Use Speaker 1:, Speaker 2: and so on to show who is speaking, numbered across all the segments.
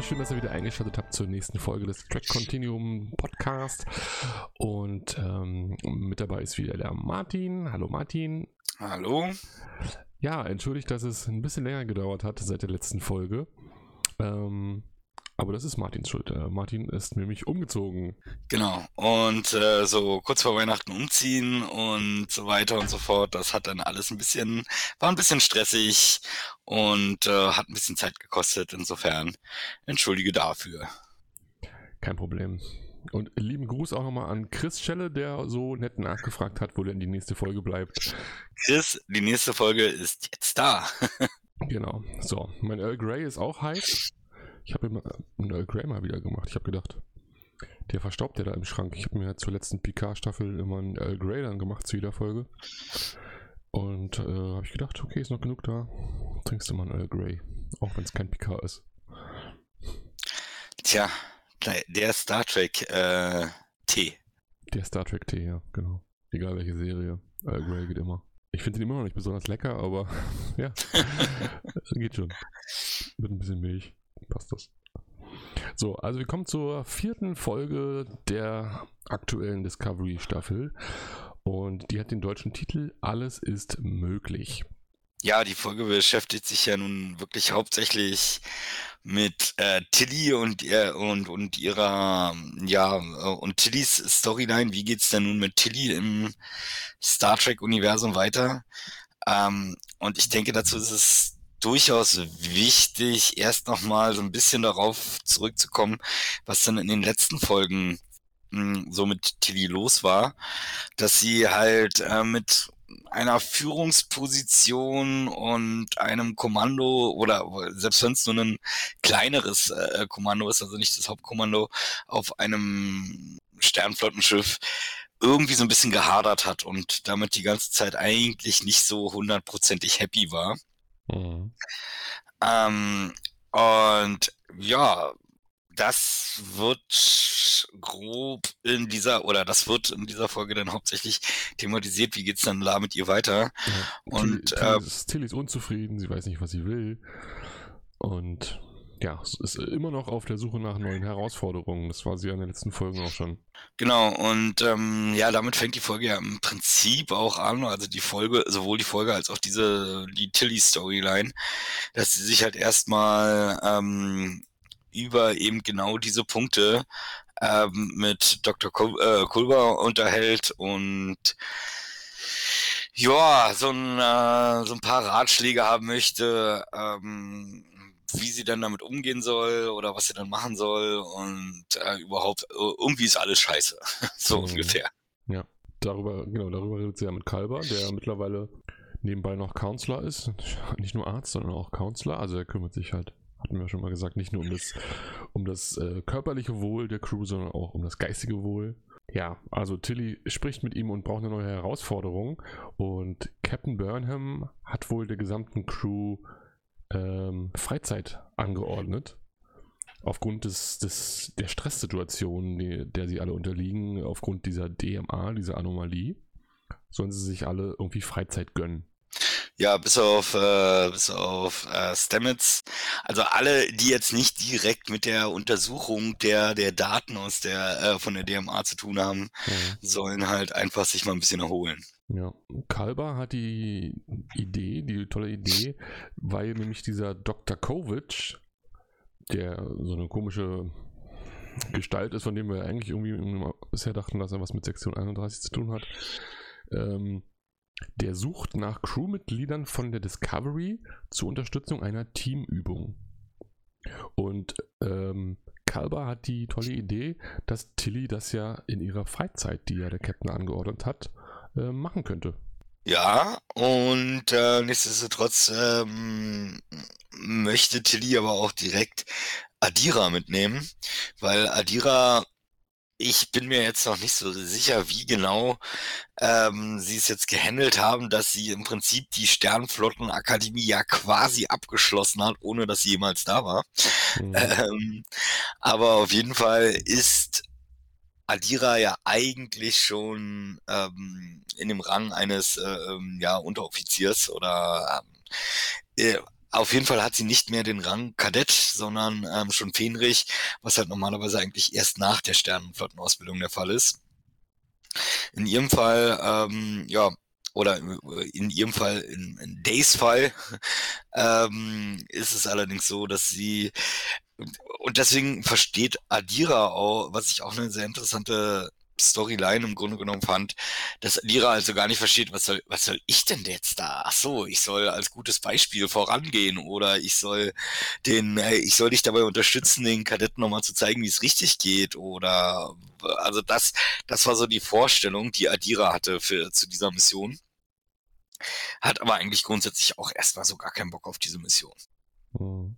Speaker 1: Leute, schön, dass ihr wieder eingeschaltet habt zur nächsten Folge des Track Continuum Podcast. Und ähm, mit dabei ist wieder der Martin. Hallo Martin.
Speaker 2: Hallo.
Speaker 1: Ja, entschuldigt, dass es ein bisschen länger gedauert hat seit der letzten Folge. Ähm, aber das ist Martins Schuld. Äh, Martin ist nämlich umgezogen.
Speaker 2: Genau. Und äh, so kurz vor Weihnachten umziehen und so weiter und so fort. Das hat dann alles ein bisschen, war ein bisschen stressig und äh, hat ein bisschen Zeit gekostet. Insofern entschuldige dafür.
Speaker 1: Kein Problem. Und lieben Gruß auch nochmal an Chris Schelle, der so nett nachgefragt hat, wo denn die nächste Folge bleibt.
Speaker 2: Chris, die nächste Folge ist jetzt da.
Speaker 1: genau. So, mein Earl Grey ist auch heiß. Ich habe immer einen Earl Grey mal wieder gemacht. Ich habe gedacht, der verstaubt ja da im Schrank. Ich habe mir zur letzten Picard-Staffel immer einen Earl Grey dann gemacht zu jeder Folge. Und äh, habe ich gedacht, okay, ist noch genug da. Trinkst du mal einen Earl Grey. Auch wenn es kein Picard ist.
Speaker 2: Tja, der Star Trek äh, Tee.
Speaker 1: Der Star Trek Tee, ja, genau. Egal welche Serie. Earl Grey geht immer. Ich finde ihn immer noch nicht besonders lecker, aber ja, geht schon. Mit ein bisschen Milch passt das. So, also wir kommen zur vierten Folge der aktuellen Discovery-Staffel und die hat den deutschen Titel Alles ist möglich.
Speaker 2: Ja, die Folge beschäftigt sich ja nun wirklich hauptsächlich mit äh, Tilly und ihr und und ihrer ja und Tillys Storyline. Wie geht's denn nun mit Tilly im Star Trek Universum weiter? Ähm, und ich denke, dazu ist es durchaus wichtig, erst nochmal so ein bisschen darauf zurückzukommen, was dann in den letzten Folgen hm, so mit Tilly los war, dass sie halt äh, mit einer Führungsposition und einem Kommando oder selbst wenn es nur ein kleineres äh, Kommando ist, also nicht das Hauptkommando auf einem Sternflottenschiff, irgendwie so ein bisschen gehadert hat und damit die ganze Zeit eigentlich nicht so hundertprozentig happy war. Mhm. Ähm, und ja, das wird grob in dieser, oder das wird in dieser Folge dann hauptsächlich thematisiert, wie geht's dann da mit ihr weiter. Ja,
Speaker 1: und Tilly, äh, Tilly ist unzufrieden, sie weiß nicht, was sie will. Und ja, ist immer noch auf der Suche nach neuen Herausforderungen. Das war sie ja in den letzten Folgen auch schon.
Speaker 2: Genau, und ähm, ja, damit fängt die Folge ja im Prinzip auch an, also die Folge, sowohl die Folge als auch diese, die Tilly-Storyline, dass sie sich halt erstmal ähm, über eben genau diese Punkte ähm, mit Dr. Kul äh, Kulber unterhält und ja, so ein, äh, so ein paar Ratschläge haben möchte, ähm, wie sie dann damit umgehen soll oder was sie dann machen soll und äh, überhaupt, äh, irgendwie ist alles scheiße. so mhm. ungefähr.
Speaker 1: Ja, darüber, genau, darüber redet sie ja mit Kalber, der mittlerweile nebenbei noch Counselor ist. Nicht nur Arzt, sondern auch Counselor. Also er kümmert sich halt, hatten wir schon mal gesagt, nicht nur um das, um das äh, körperliche Wohl der Crew, sondern auch um das geistige Wohl. Ja, also Tilly spricht mit ihm und braucht eine neue Herausforderung. Und Captain Burnham hat wohl der gesamten Crew ähm, Freizeit angeordnet. Aufgrund des, des, der Stresssituation, die, der sie alle unterliegen, aufgrund dieser DMA, dieser Anomalie, sollen sie sich alle irgendwie Freizeit gönnen.
Speaker 2: Ja, bis auf, äh, bis auf äh, Stamets. Also alle, die jetzt nicht direkt mit der Untersuchung der, der Daten aus der, äh, von der DMA zu tun haben, mhm. sollen halt einfach sich mal ein bisschen erholen.
Speaker 1: Ja, Kalber hat die Idee, die tolle Idee, weil nämlich dieser Dr. Kovic, der so eine komische Gestalt ist, von dem wir eigentlich irgendwie bisher dachten, dass er was mit Sektion 31 zu tun hat, ähm, der sucht nach Crewmitgliedern von der Discovery zur Unterstützung einer Teamübung. Und ähm, Kalber hat die tolle Idee, dass Tilly das ja in ihrer Freizeit, die ja der Captain angeordnet hat, äh, machen könnte.
Speaker 2: Ja, und äh, nichtsdestotrotz ähm, möchte Tilly aber auch direkt Adira mitnehmen, weil Adira, ich bin mir jetzt noch nicht so sicher, wie genau ähm, sie es jetzt gehandelt haben, dass sie im Prinzip die Sternflottenakademie ja quasi abgeschlossen hat, ohne dass sie jemals da war. Mhm. Ähm, aber auf jeden Fall ist Adira ja eigentlich schon ähm, in dem Rang eines äh, ähm, ja, Unteroffiziers oder ähm, äh, auf jeden Fall hat sie nicht mehr den Rang Kadett, sondern ähm, schon Fähnrich, was halt normalerweise eigentlich erst nach der Sternenflottenausbildung der Fall ist. In ihrem Fall, ähm, ja, oder in ihrem Fall, in, in Days Fall, ähm, ist es allerdings so, dass sie und deswegen versteht Adira auch, was ich auch eine sehr interessante Storyline im Grunde genommen fand, dass Lira also gar nicht versteht, was soll, was soll ich denn jetzt da? Ach so, ich soll als gutes Beispiel vorangehen oder ich soll den, ich soll dich dabei unterstützen, den Kadetten nochmal zu zeigen, wie es richtig geht oder, also das, das war so die Vorstellung, die Adira hatte für, zu dieser Mission. Hat aber eigentlich grundsätzlich auch erstmal so gar keinen Bock auf diese Mission. Mhm.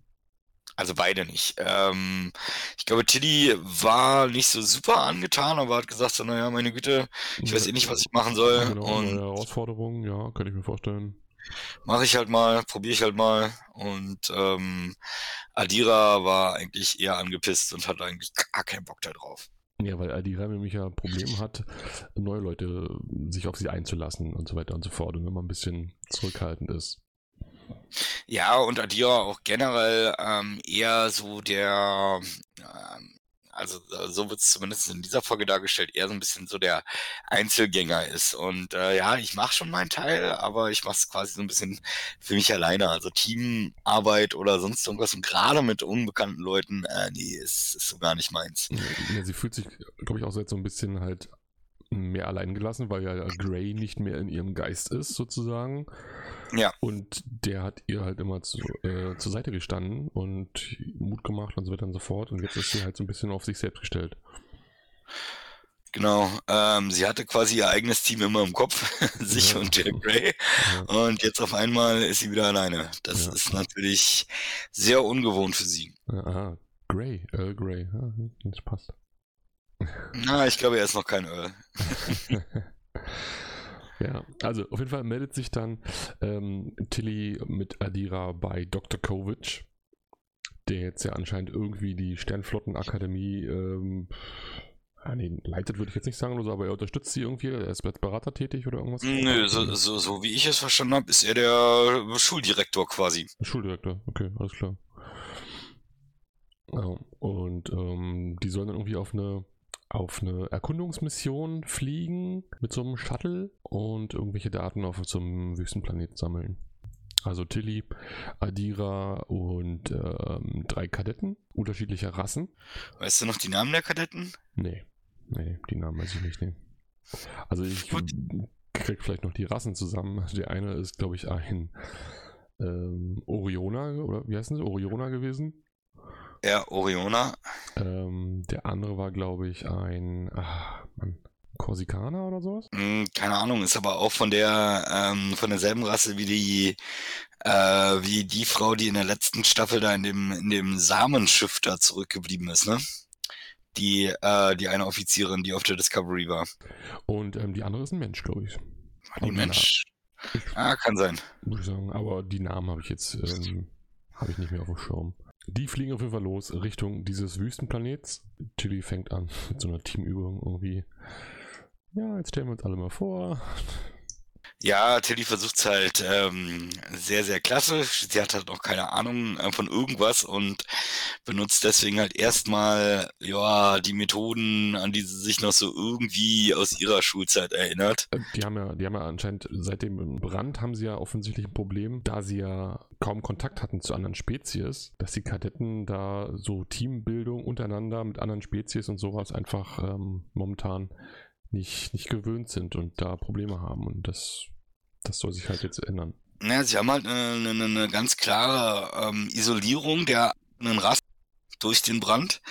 Speaker 2: Also beide nicht. Ähm, ich glaube, Tilly war nicht so super angetan, aber hat gesagt, so, naja, meine Güte, ich weiß eh nicht, was ich machen soll.
Speaker 1: Genau, und Herausforderung, ja, kann ich mir vorstellen.
Speaker 2: Mache ich halt mal, probiere ich halt mal. Und ähm, Adira war eigentlich eher angepisst und hat eigentlich gar keinen Bock da drauf.
Speaker 1: Ja, weil Adira nämlich ja ein Problem hat, neue Leute sich auf sie einzulassen und so weiter und so fort. Und wenn man ein bisschen zurückhaltend ist.
Speaker 2: Ja, und Adira auch generell ähm, eher so der, ähm, also so wird es zumindest in dieser Folge dargestellt, eher so ein bisschen so der Einzelgänger ist. Und äh, ja, ich mache schon meinen Teil, aber ich mache es quasi so ein bisschen für mich alleine. Also Teamarbeit oder sonst irgendwas. Und gerade mit unbekannten Leuten, äh, nee, ist, ist so gar nicht meins.
Speaker 1: Ja, sie fühlt sich, glaube ich, auch so ein bisschen halt mehr allein gelassen, weil ja Gray nicht mehr in ihrem Geist ist, sozusagen.
Speaker 2: Ja.
Speaker 1: Und der hat ihr halt immer zu, äh, zur Seite gestanden und Mut gemacht und so weiter und so fort. Und jetzt ist sie halt so ein bisschen auf sich selbst gestellt.
Speaker 2: Genau, ähm, sie hatte quasi ihr eigenes Team immer im Kopf, sich ja. und Jack Gray. Ja. Und jetzt auf einmal ist sie wieder alleine. Das ja. ist natürlich sehr ungewohnt für sie.
Speaker 1: Aha, Gray, Earl Grey, ja, das passt.
Speaker 2: Na, ich glaube, er ist noch kein Earl.
Speaker 1: Ja, also auf jeden Fall meldet sich dann ähm, Tilly mit Adira bei Dr. Kovic, der jetzt ja anscheinend irgendwie die Sternflottenakademie ähm, nee, leitet würde ich jetzt nicht sagen oder so, aber er unterstützt sie irgendwie, er ist als Berater tätig oder irgendwas?
Speaker 2: Nö, so, so, so wie ich es verstanden habe, ist er der Schuldirektor quasi.
Speaker 1: Schuldirektor, okay, alles klar. Ja, und ähm, die sollen dann irgendwie auf eine auf eine Erkundungsmission fliegen mit so einem Shuttle und irgendwelche Daten auf so einem Wüstenplanet sammeln. Also Tilly, Adira und ähm, drei Kadetten unterschiedlicher Rassen.
Speaker 2: Weißt du noch die Namen der Kadetten?
Speaker 1: Nee, nee, die Namen weiß ich nicht. Nee. Also ich Gut. krieg vielleicht noch die Rassen zusammen. Der eine ist, glaube ich, ein ähm, Oriona, oder wie heißen sie? Oriona gewesen.
Speaker 2: Ja, Oriona.
Speaker 1: Ähm, der andere war, glaube ich, ein ach, Mann, Korsikaner oder sowas?
Speaker 2: Hm, keine Ahnung, ist aber auch von der ähm, von derselben Rasse wie die äh, wie die Frau, die in der letzten Staffel da in dem in dem Samenschiff da zurückgeblieben ist, ne? Die äh, die eine Offizierin, die auf der Discovery war.
Speaker 1: Und ähm, die andere ist ein Mensch, glaube ich.
Speaker 2: War die Mensch? Ah, kann sein.
Speaker 1: Muss ich sagen, aber die Namen habe ich jetzt ähm, habe ich nicht mehr auf dem Schirm. Die fliegen auf jeden Fall los Richtung dieses Wüstenplanets. Tilly fängt an mit so einer Teamübung irgendwie. Ja, jetzt stellen wir uns alle mal vor.
Speaker 2: Ja, Tilly versucht es halt ähm, sehr, sehr klasse. Sie hat halt noch keine Ahnung äh, von irgendwas und benutzt deswegen halt erstmal ja die Methoden, an die sie sich noch so irgendwie aus ihrer Schulzeit erinnert.
Speaker 1: Äh, die haben ja, die haben ja anscheinend seit dem Brand haben sie ja offensichtlich ein Problem, da sie ja kaum Kontakt hatten zu anderen Spezies, dass die Kadetten da so Teambildung untereinander mit anderen Spezies und sowas einfach ähm, momentan nicht, nicht gewöhnt sind und da Probleme haben. Und das das soll sich halt jetzt ändern.
Speaker 2: Ja, sie haben halt eine, eine, eine ganz klare ähm, Isolierung der einen Rassen durch den Brand.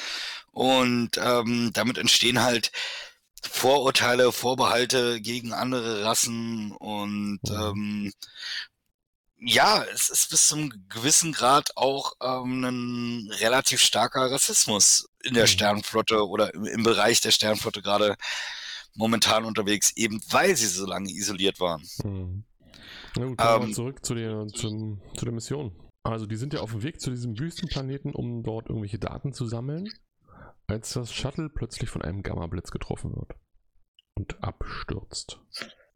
Speaker 2: Und ähm, damit entstehen halt Vorurteile, Vorbehalte gegen andere Rassen und mhm. ähm, ja, es ist bis zum gewissen Grad auch ähm, ein relativ starker Rassismus in der mhm. Sternflotte oder im, im Bereich der Sternflotte gerade momentan unterwegs, eben weil sie so lange isoliert waren.
Speaker 1: Hm. Na gut, kommen ähm, zurück zu der, zum, zu der Mission. Also die sind ja auf dem Weg zu diesem Wüstenplaneten, um dort irgendwelche Daten zu sammeln, als das Shuttle plötzlich von einem Gamma-Blitz getroffen wird und abstürzt.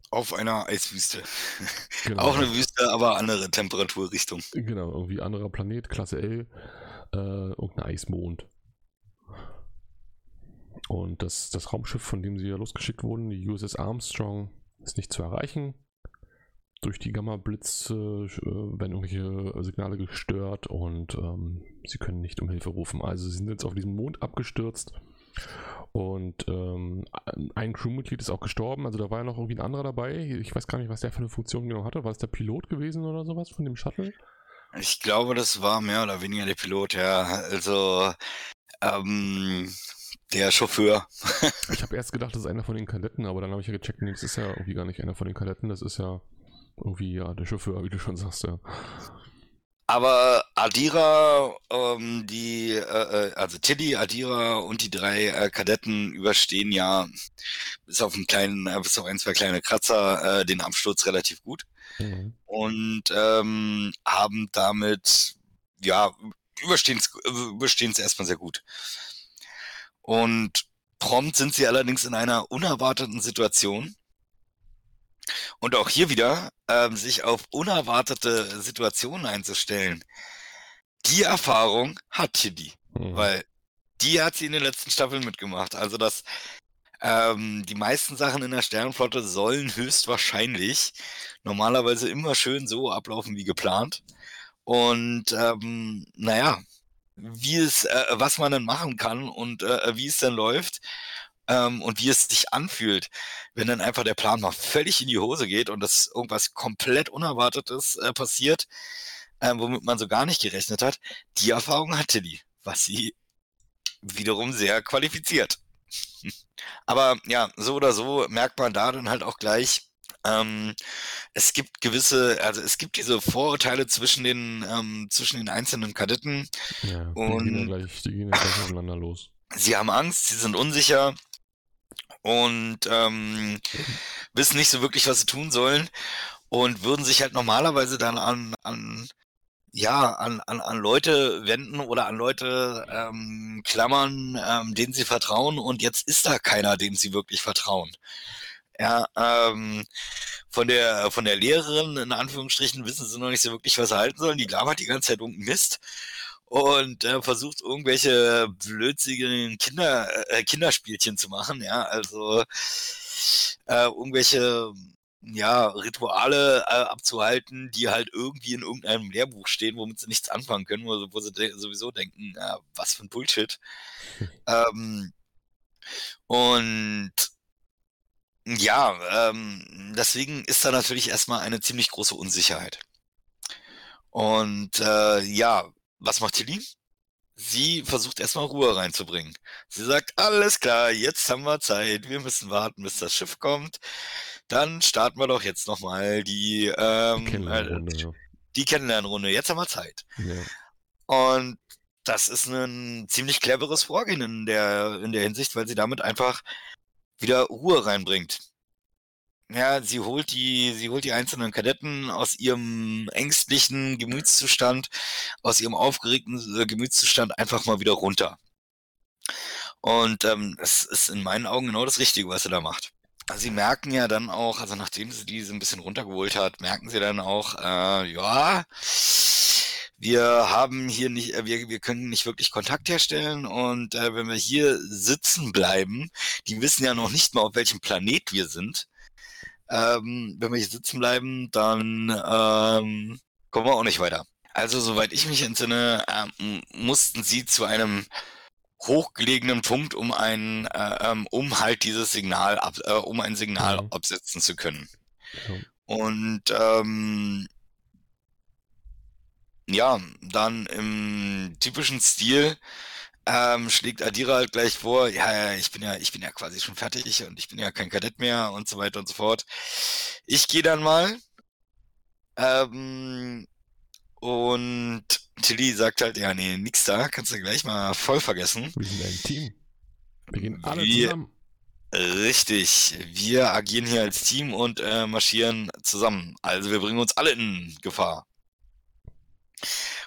Speaker 2: auf einer Eiswüste. Genau. Auch eine Wüste, aber andere Temperaturrichtung.
Speaker 1: Genau, irgendwie anderer Planet, Klasse L, äh, irgendein Eismond. Und das, das Raumschiff, von dem sie ja losgeschickt wurden, die USS Armstrong, ist nicht zu erreichen. Durch die Gamma-Blitze äh, werden irgendwelche Signale gestört und ähm, sie können nicht um Hilfe rufen. Also sie sind jetzt auf diesem Mond abgestürzt und ähm, ein Crewmitglied ist auch gestorben. Also da war ja noch irgendwie ein anderer dabei. Ich weiß gar nicht, was der für eine Funktion genau hatte. War es der Pilot gewesen oder sowas von dem Shuttle?
Speaker 2: Ich glaube, das war mehr oder weniger der Pilot, ja. Also ähm, der Chauffeur.
Speaker 1: ich habe erst gedacht, das ist einer von den Kadetten, aber dann habe ich ja gecheckt, nee, das ist ja irgendwie gar nicht einer von den Kadetten, das ist ja irgendwie ja der Chauffeur, wie du schon sagst, ja.
Speaker 2: Aber Adira, ähm, die, äh, äh also Tilly, Adira und die drei äh, Kadetten überstehen ja bis auf einen kleinen, äh, bis auf ein, zwei kleine Kratzer äh, den Absturz relativ gut. Mhm. Und ähm, haben damit, ja, überstehen es erstmal sehr gut. Und prompt sind sie allerdings in einer unerwarteten Situation. Und auch hier wieder ähm, sich auf unerwartete Situationen einzustellen. Die Erfahrung hat Tilly, mhm. weil die hat sie in den letzten Staffeln mitgemacht. Also das, ähm, die meisten Sachen in der Sternenflotte sollen höchstwahrscheinlich normalerweise immer schön so ablaufen wie geplant. Und ähm, naja, wie es, äh, was man dann machen kann und äh, wie es dann läuft ähm, und wie es sich anfühlt, wenn dann einfach der Plan mal völlig in die Hose geht und das irgendwas komplett Unerwartetes äh, passiert, äh, womit man so gar nicht gerechnet hat. Die Erfahrung hatte die, was sie wiederum sehr qualifiziert. Aber ja, so oder so merkt man da dann halt auch gleich, ähm, es gibt gewisse, also es gibt diese Vorurteile zwischen den, ähm, zwischen den einzelnen Kadetten.
Speaker 1: Ja, und die gehen ja gleich, die gehen ja gleich aufeinander los.
Speaker 2: Sie haben Angst, sie sind unsicher und ähm, wissen nicht so wirklich, was sie tun sollen und würden sich halt normalerweise dann an, an ja, an, an, an Leute wenden oder an Leute ähm, klammern, ähm, denen sie vertrauen und jetzt ist da keiner, dem sie wirklich vertrauen. Ja, ähm, von der von der Lehrerin in Anführungsstrichen wissen sie noch nicht so wirklich, was sie halten sollen. Die labert die ganze Zeit irgendeinen Mist und äh, versucht irgendwelche blödsinnigen Kinder äh, Kinderspielchen zu machen. Ja, also äh, irgendwelche ja, Rituale äh, abzuhalten, die halt irgendwie in irgendeinem Lehrbuch stehen, womit sie nichts anfangen können, wo, wo sie sowieso denken, ja, was für ein Bullshit. ähm, und ja, ähm, deswegen ist da natürlich erstmal eine ziemlich große Unsicherheit. Und äh, ja, was macht Tilly? Sie versucht erstmal Ruhe reinzubringen. Sie sagt, alles klar, jetzt haben wir Zeit, wir müssen warten, bis das Schiff kommt. Dann starten wir doch jetzt nochmal die, ähm, Kennenlernrunde, äh, die Kennenlernrunde. Jetzt haben wir Zeit. Ja. Und das ist ein ziemlich cleveres Vorgehen in der, in der Hinsicht, weil sie damit einfach wieder Ruhe reinbringt. Ja, sie holt die, sie holt die einzelnen Kadetten aus ihrem ängstlichen Gemütszustand, aus ihrem aufgeregten äh, Gemütszustand einfach mal wieder runter. Und ähm, es ist in meinen Augen genau das Richtige, was sie da macht. Also sie merken ja dann auch, also nachdem sie die so ein bisschen runtergeholt hat, merken sie dann auch, äh, ja, wir haben hier nicht, äh, wir, wir können nicht wirklich Kontakt herstellen und äh, wenn wir hier sitzen bleiben, die wissen ja noch nicht mal, auf welchem Planet wir sind. Ähm, wenn wir hier sitzen bleiben, dann ähm, kommen wir auch nicht weiter. Also, soweit ich mich entsinne, ähm, mussten sie zu einem hochgelegenen Punkt, um ein, äh, ähm, um halt dieses Signal ab, äh, um ein Signal mhm. absetzen zu können. Mhm. Und ähm, ja, dann im typischen Stil ähm, schlägt Adira halt gleich vor, ja, ja, ich bin ja, ich bin ja quasi schon fertig und ich bin ja kein Kadett mehr und so weiter und so fort. Ich gehe dann mal. Ähm, und Tilly sagt halt, ja, nee, nix da, kannst du gleich mal voll vergessen.
Speaker 1: Wir sind ein Team. Wir gehen alle wir, zusammen.
Speaker 2: Richtig, wir agieren hier als Team und äh, marschieren zusammen. Also wir bringen uns alle in Gefahr.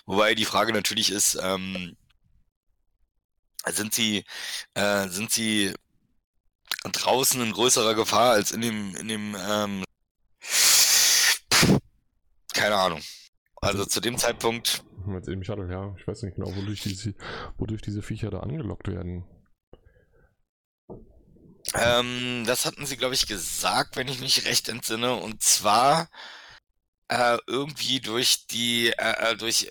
Speaker 2: Wobei die Frage natürlich ist, ähm, sind sie, äh, sind sie draußen in größerer Gefahr als in dem, in dem ähm, keine Ahnung. Also, zu dem Zeitpunkt.
Speaker 1: Mit dem Shuttle, ja. Ich weiß nicht genau, wodurch diese, wodurch diese Viecher da angelockt werden.
Speaker 2: Ähm, das hatten sie, glaube ich, gesagt, wenn ich mich recht entsinne. Und zwar äh, irgendwie durch die, äh, äh durch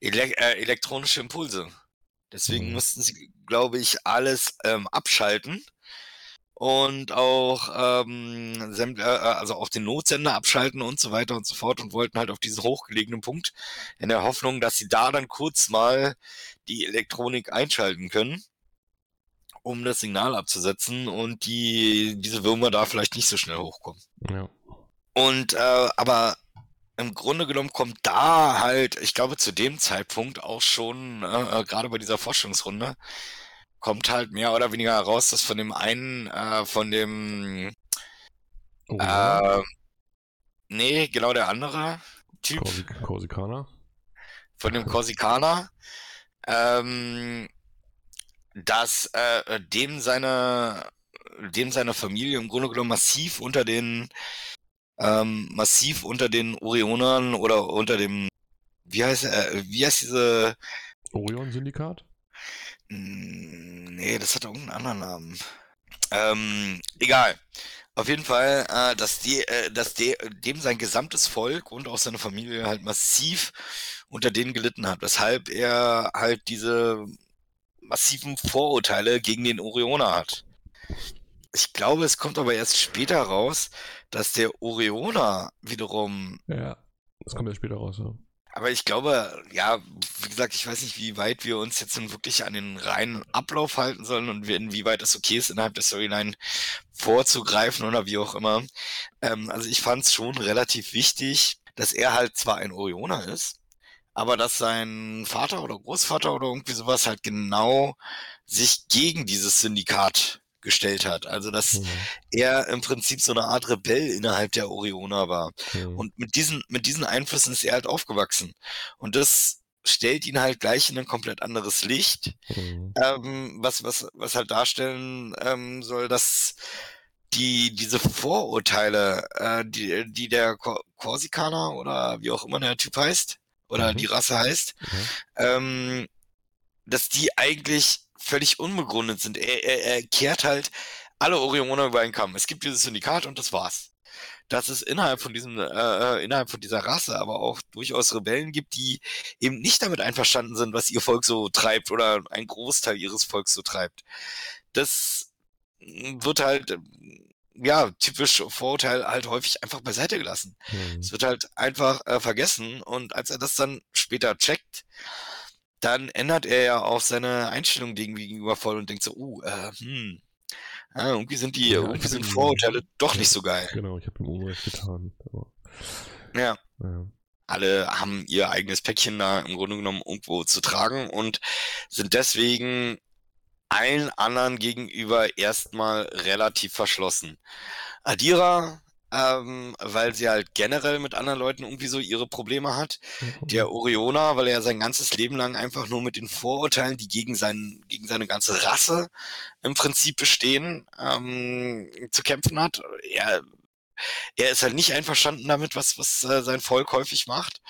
Speaker 2: ele äh, elektronische Impulse. Deswegen mhm. mussten sie, glaube ich, alles ähm, abschalten und auch ähm, äh, also auch den Notsender abschalten und so weiter und so fort und wollten halt auf diesen hochgelegenen Punkt in der Hoffnung, dass sie da dann kurz mal die Elektronik einschalten können um das Signal abzusetzen und die, diese Würmer da vielleicht nicht so schnell hochkommen.
Speaker 1: Ja.
Speaker 2: Und äh, aber im Grunde genommen kommt da halt, ich glaube zu dem Zeitpunkt auch schon, äh, äh gerade bei dieser Forschungsrunde, kommt halt mehr oder weniger heraus, dass von dem einen, äh, von dem oh, äh, nee, genau der andere Typ.
Speaker 1: Korsikaner.
Speaker 2: Von dem Korsikaner, ähm, dass äh, dem seine dem seine Familie im Grunde genommen massiv unter den ähm, massiv unter den Orionern oder unter dem wie heißt äh, wie heißt diese
Speaker 1: Orion-Syndikat?
Speaker 2: Hm, nee, das hat irgendeinen anderen Namen. Ähm, egal. Auf jeden Fall, äh, dass die, äh, dass de, dem sein gesamtes Volk und auch seine Familie halt massiv unter denen gelitten hat, weshalb er halt diese massiven Vorurteile gegen den Orioner hat. Ich glaube, es kommt aber erst später raus, dass der Orioner wiederum.
Speaker 1: Ja, das kommt ja später raus, ja.
Speaker 2: Aber ich glaube, ja, wie gesagt, ich weiß nicht, wie weit wir uns jetzt wirklich an den reinen Ablauf halten sollen und inwieweit es okay ist, innerhalb der Storyline vorzugreifen oder wie auch immer. Ähm, also ich fand es schon relativ wichtig, dass er halt zwar ein Orioner ist, aber dass sein Vater oder Großvater oder irgendwie sowas halt genau sich gegen dieses Syndikat gestellt hat. Also dass mhm. er im Prinzip so eine Art Rebell innerhalb der Orioner war. Mhm. Und mit diesen, mit diesen Einflüssen ist er halt aufgewachsen. Und das stellt ihn halt gleich in ein komplett anderes Licht, mhm. ähm, was, was, was halt darstellen ähm, soll, dass die, diese Vorurteile, äh, die, die der Korsikaner oder wie auch immer der Typ heißt, oder mhm. die Rasse heißt, mhm. ähm, dass die eigentlich völlig unbegründet sind. Er, er, er kehrt halt alle Orioner über einen Kamm. Es gibt dieses Syndikat und das war's. Dass es innerhalb von diesem, äh, äh, innerhalb von dieser Rasse aber auch durchaus Rebellen gibt, die eben nicht damit einverstanden sind, was ihr Volk so treibt oder ein Großteil ihres Volks so treibt. Das wird halt ja, typisch Vorurteil halt häufig einfach beiseite gelassen. Mhm. Es wird halt einfach äh, vergessen und als er das dann später checkt, dann ändert er ja auch seine Einstellung gegenüber voll und denkt so, uh, äh, hm, ja, irgendwie sind die, ja, irgendwie sind Vorurteile doch nicht so geil.
Speaker 1: Genau, ich habe ihm Unrecht getan. Aber...
Speaker 2: Ja. ja. Alle haben ihr eigenes Päckchen da im Grunde genommen irgendwo zu tragen und sind deswegen allen anderen gegenüber erstmal relativ verschlossen. Adira, ähm, weil sie halt generell mit anderen Leuten irgendwie so ihre Probleme hat. Mhm. Der Oriona, weil er sein ganzes Leben lang einfach nur mit den Vorurteilen, die gegen, seinen, gegen seine ganze Rasse im Prinzip bestehen, ähm, zu kämpfen hat. Er, er ist halt nicht einverstanden damit, was, was äh, sein Volk häufig macht.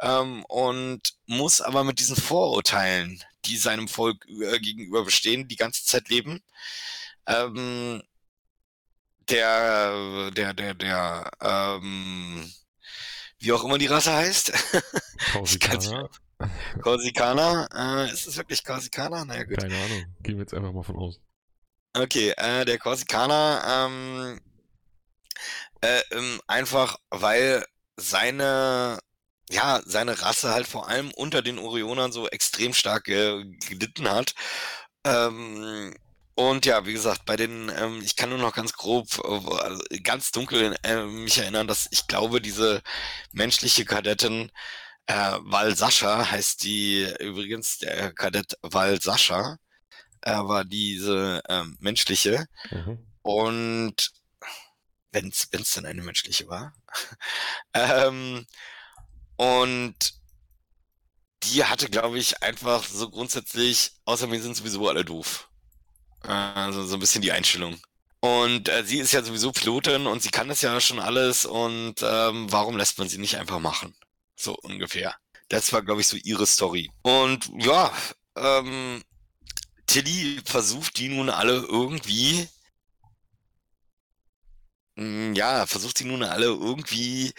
Speaker 2: Ähm, und muss aber mit diesen Vorurteilen die seinem Volk äh, gegenüber bestehen, die ganze Zeit leben. Ähm, der, der, der, der, ähm, wie auch immer die Rasse heißt.
Speaker 1: Korsikaner.
Speaker 2: Korsikaner. Äh, ist es wirklich Korsikaner? Naja, gut.
Speaker 1: Keine Ahnung. Gehen wir jetzt einfach mal von aus.
Speaker 2: Okay, äh, der Korsikaner, ähm, äh, ähm, einfach weil seine ja, seine Rasse halt vor allem unter den Orionern so extrem stark äh, gelitten hat. Ähm, und ja, wie gesagt, bei den, ähm, ich kann nur noch ganz grob, äh, ganz dunkel äh, mich erinnern, dass ich glaube, diese menschliche Kadettin äh, Val Sascha heißt die übrigens, der Kadett Val Sascha äh, war diese äh, menschliche. Mhm. Und wenn es denn eine menschliche war. ähm, und die hatte, glaube ich, einfach so grundsätzlich, außer mir sind sowieso alle doof. Also so ein bisschen die Einstellung. Und äh, sie ist ja sowieso Pilotin und sie kann das ja schon alles und ähm, warum lässt man sie nicht einfach machen? So ungefähr. Das war, glaube ich, so ihre Story. Und ja, ähm, Tilly versucht die nun alle irgendwie ja, versucht sie nun alle irgendwie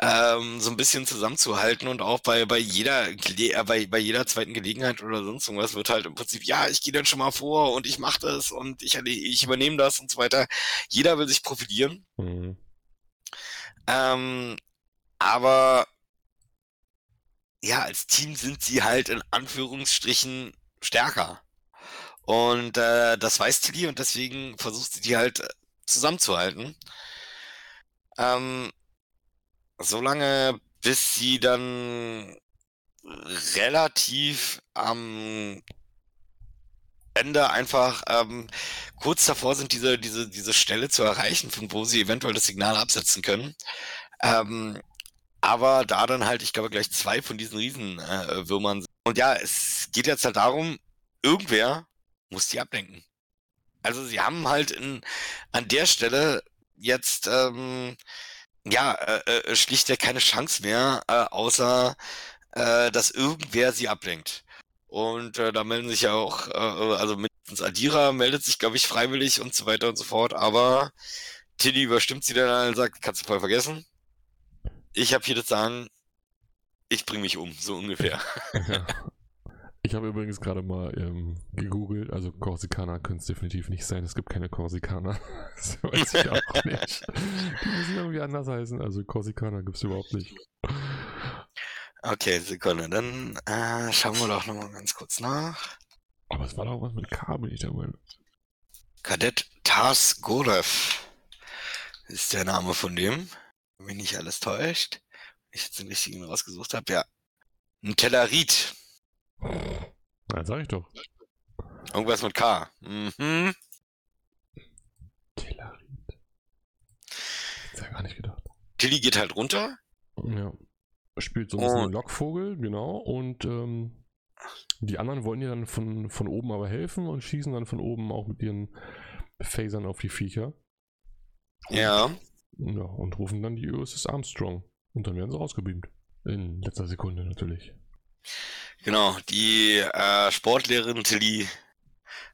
Speaker 2: ähm, so ein bisschen zusammenzuhalten und auch bei, bei jeder äh, bei, bei jeder zweiten Gelegenheit oder sonst irgendwas wird halt im Prinzip, ja, ich gehe dann schon mal vor und ich mache das und ich, ich übernehme das und so weiter. Jeder will sich profilieren. Mhm. Ähm, aber ja, als Team sind sie halt in Anführungsstrichen stärker. Und äh, das weiß Tilly und deswegen versucht sie die halt zusammenzuhalten. Ähm, solange bis sie dann relativ am Ende einfach ähm, kurz davor sind, diese, diese, diese Stelle zu erreichen, von wo sie eventuell das Signal absetzen können. Ähm, aber da dann halt, ich glaube, gleich zwei von diesen Riesenwürmern äh. Und ja, es geht jetzt halt darum, irgendwer muss die ablenken. Also sie haben halt in, an der Stelle jetzt ähm, ja äh, äh, schlichtweg keine Chance mehr, äh, außer äh, dass irgendwer sie ablenkt. Und äh, da melden sich ja auch, äh, also mindestens Adira meldet sich, glaube ich, freiwillig und so weiter und so fort, aber Tilly überstimmt sie dann und sagt, kannst du voll vergessen. Ich habe hier das Sagen, ich bringe mich um, so ungefähr.
Speaker 1: Ja. Ich habe übrigens gerade mal ähm, gegoogelt, also Korsikaner können es definitiv nicht sein. Es gibt keine Korsikaner. das weiß ich auch nicht. Die müssen irgendwie anders heißen. Also Korsikaner gibt es überhaupt nicht.
Speaker 2: Okay, Sekunde. Dann äh, schauen wir doch nochmal ganz kurz nach.
Speaker 1: Aber es war doch was mit K, bin ich der Meinung.
Speaker 2: Kadett Tars Gorev ist der Name von dem. Wenn mich nicht alles täuscht. Wenn ich jetzt den richtigen rausgesucht habe, ja. Ein Tellerit.
Speaker 1: Ja, sag ich doch.
Speaker 2: Irgendwas mit K. Mhm.
Speaker 1: Tellerit. Hätte ja gar nicht gedacht.
Speaker 2: Tilly geht halt runter.
Speaker 1: Ja. Spielt so ein bisschen. Lockvogel, genau. Und ähm, die anderen wollen ihr dann von, von oben aber helfen und schießen dann von oben auch mit ihren Phasern auf die Viecher.
Speaker 2: Ja.
Speaker 1: Ja, und rufen dann die USS Armstrong. Und dann werden sie rausgebeamt. In letzter Sekunde natürlich.
Speaker 2: Genau, die äh, Sportlehrerin Tilly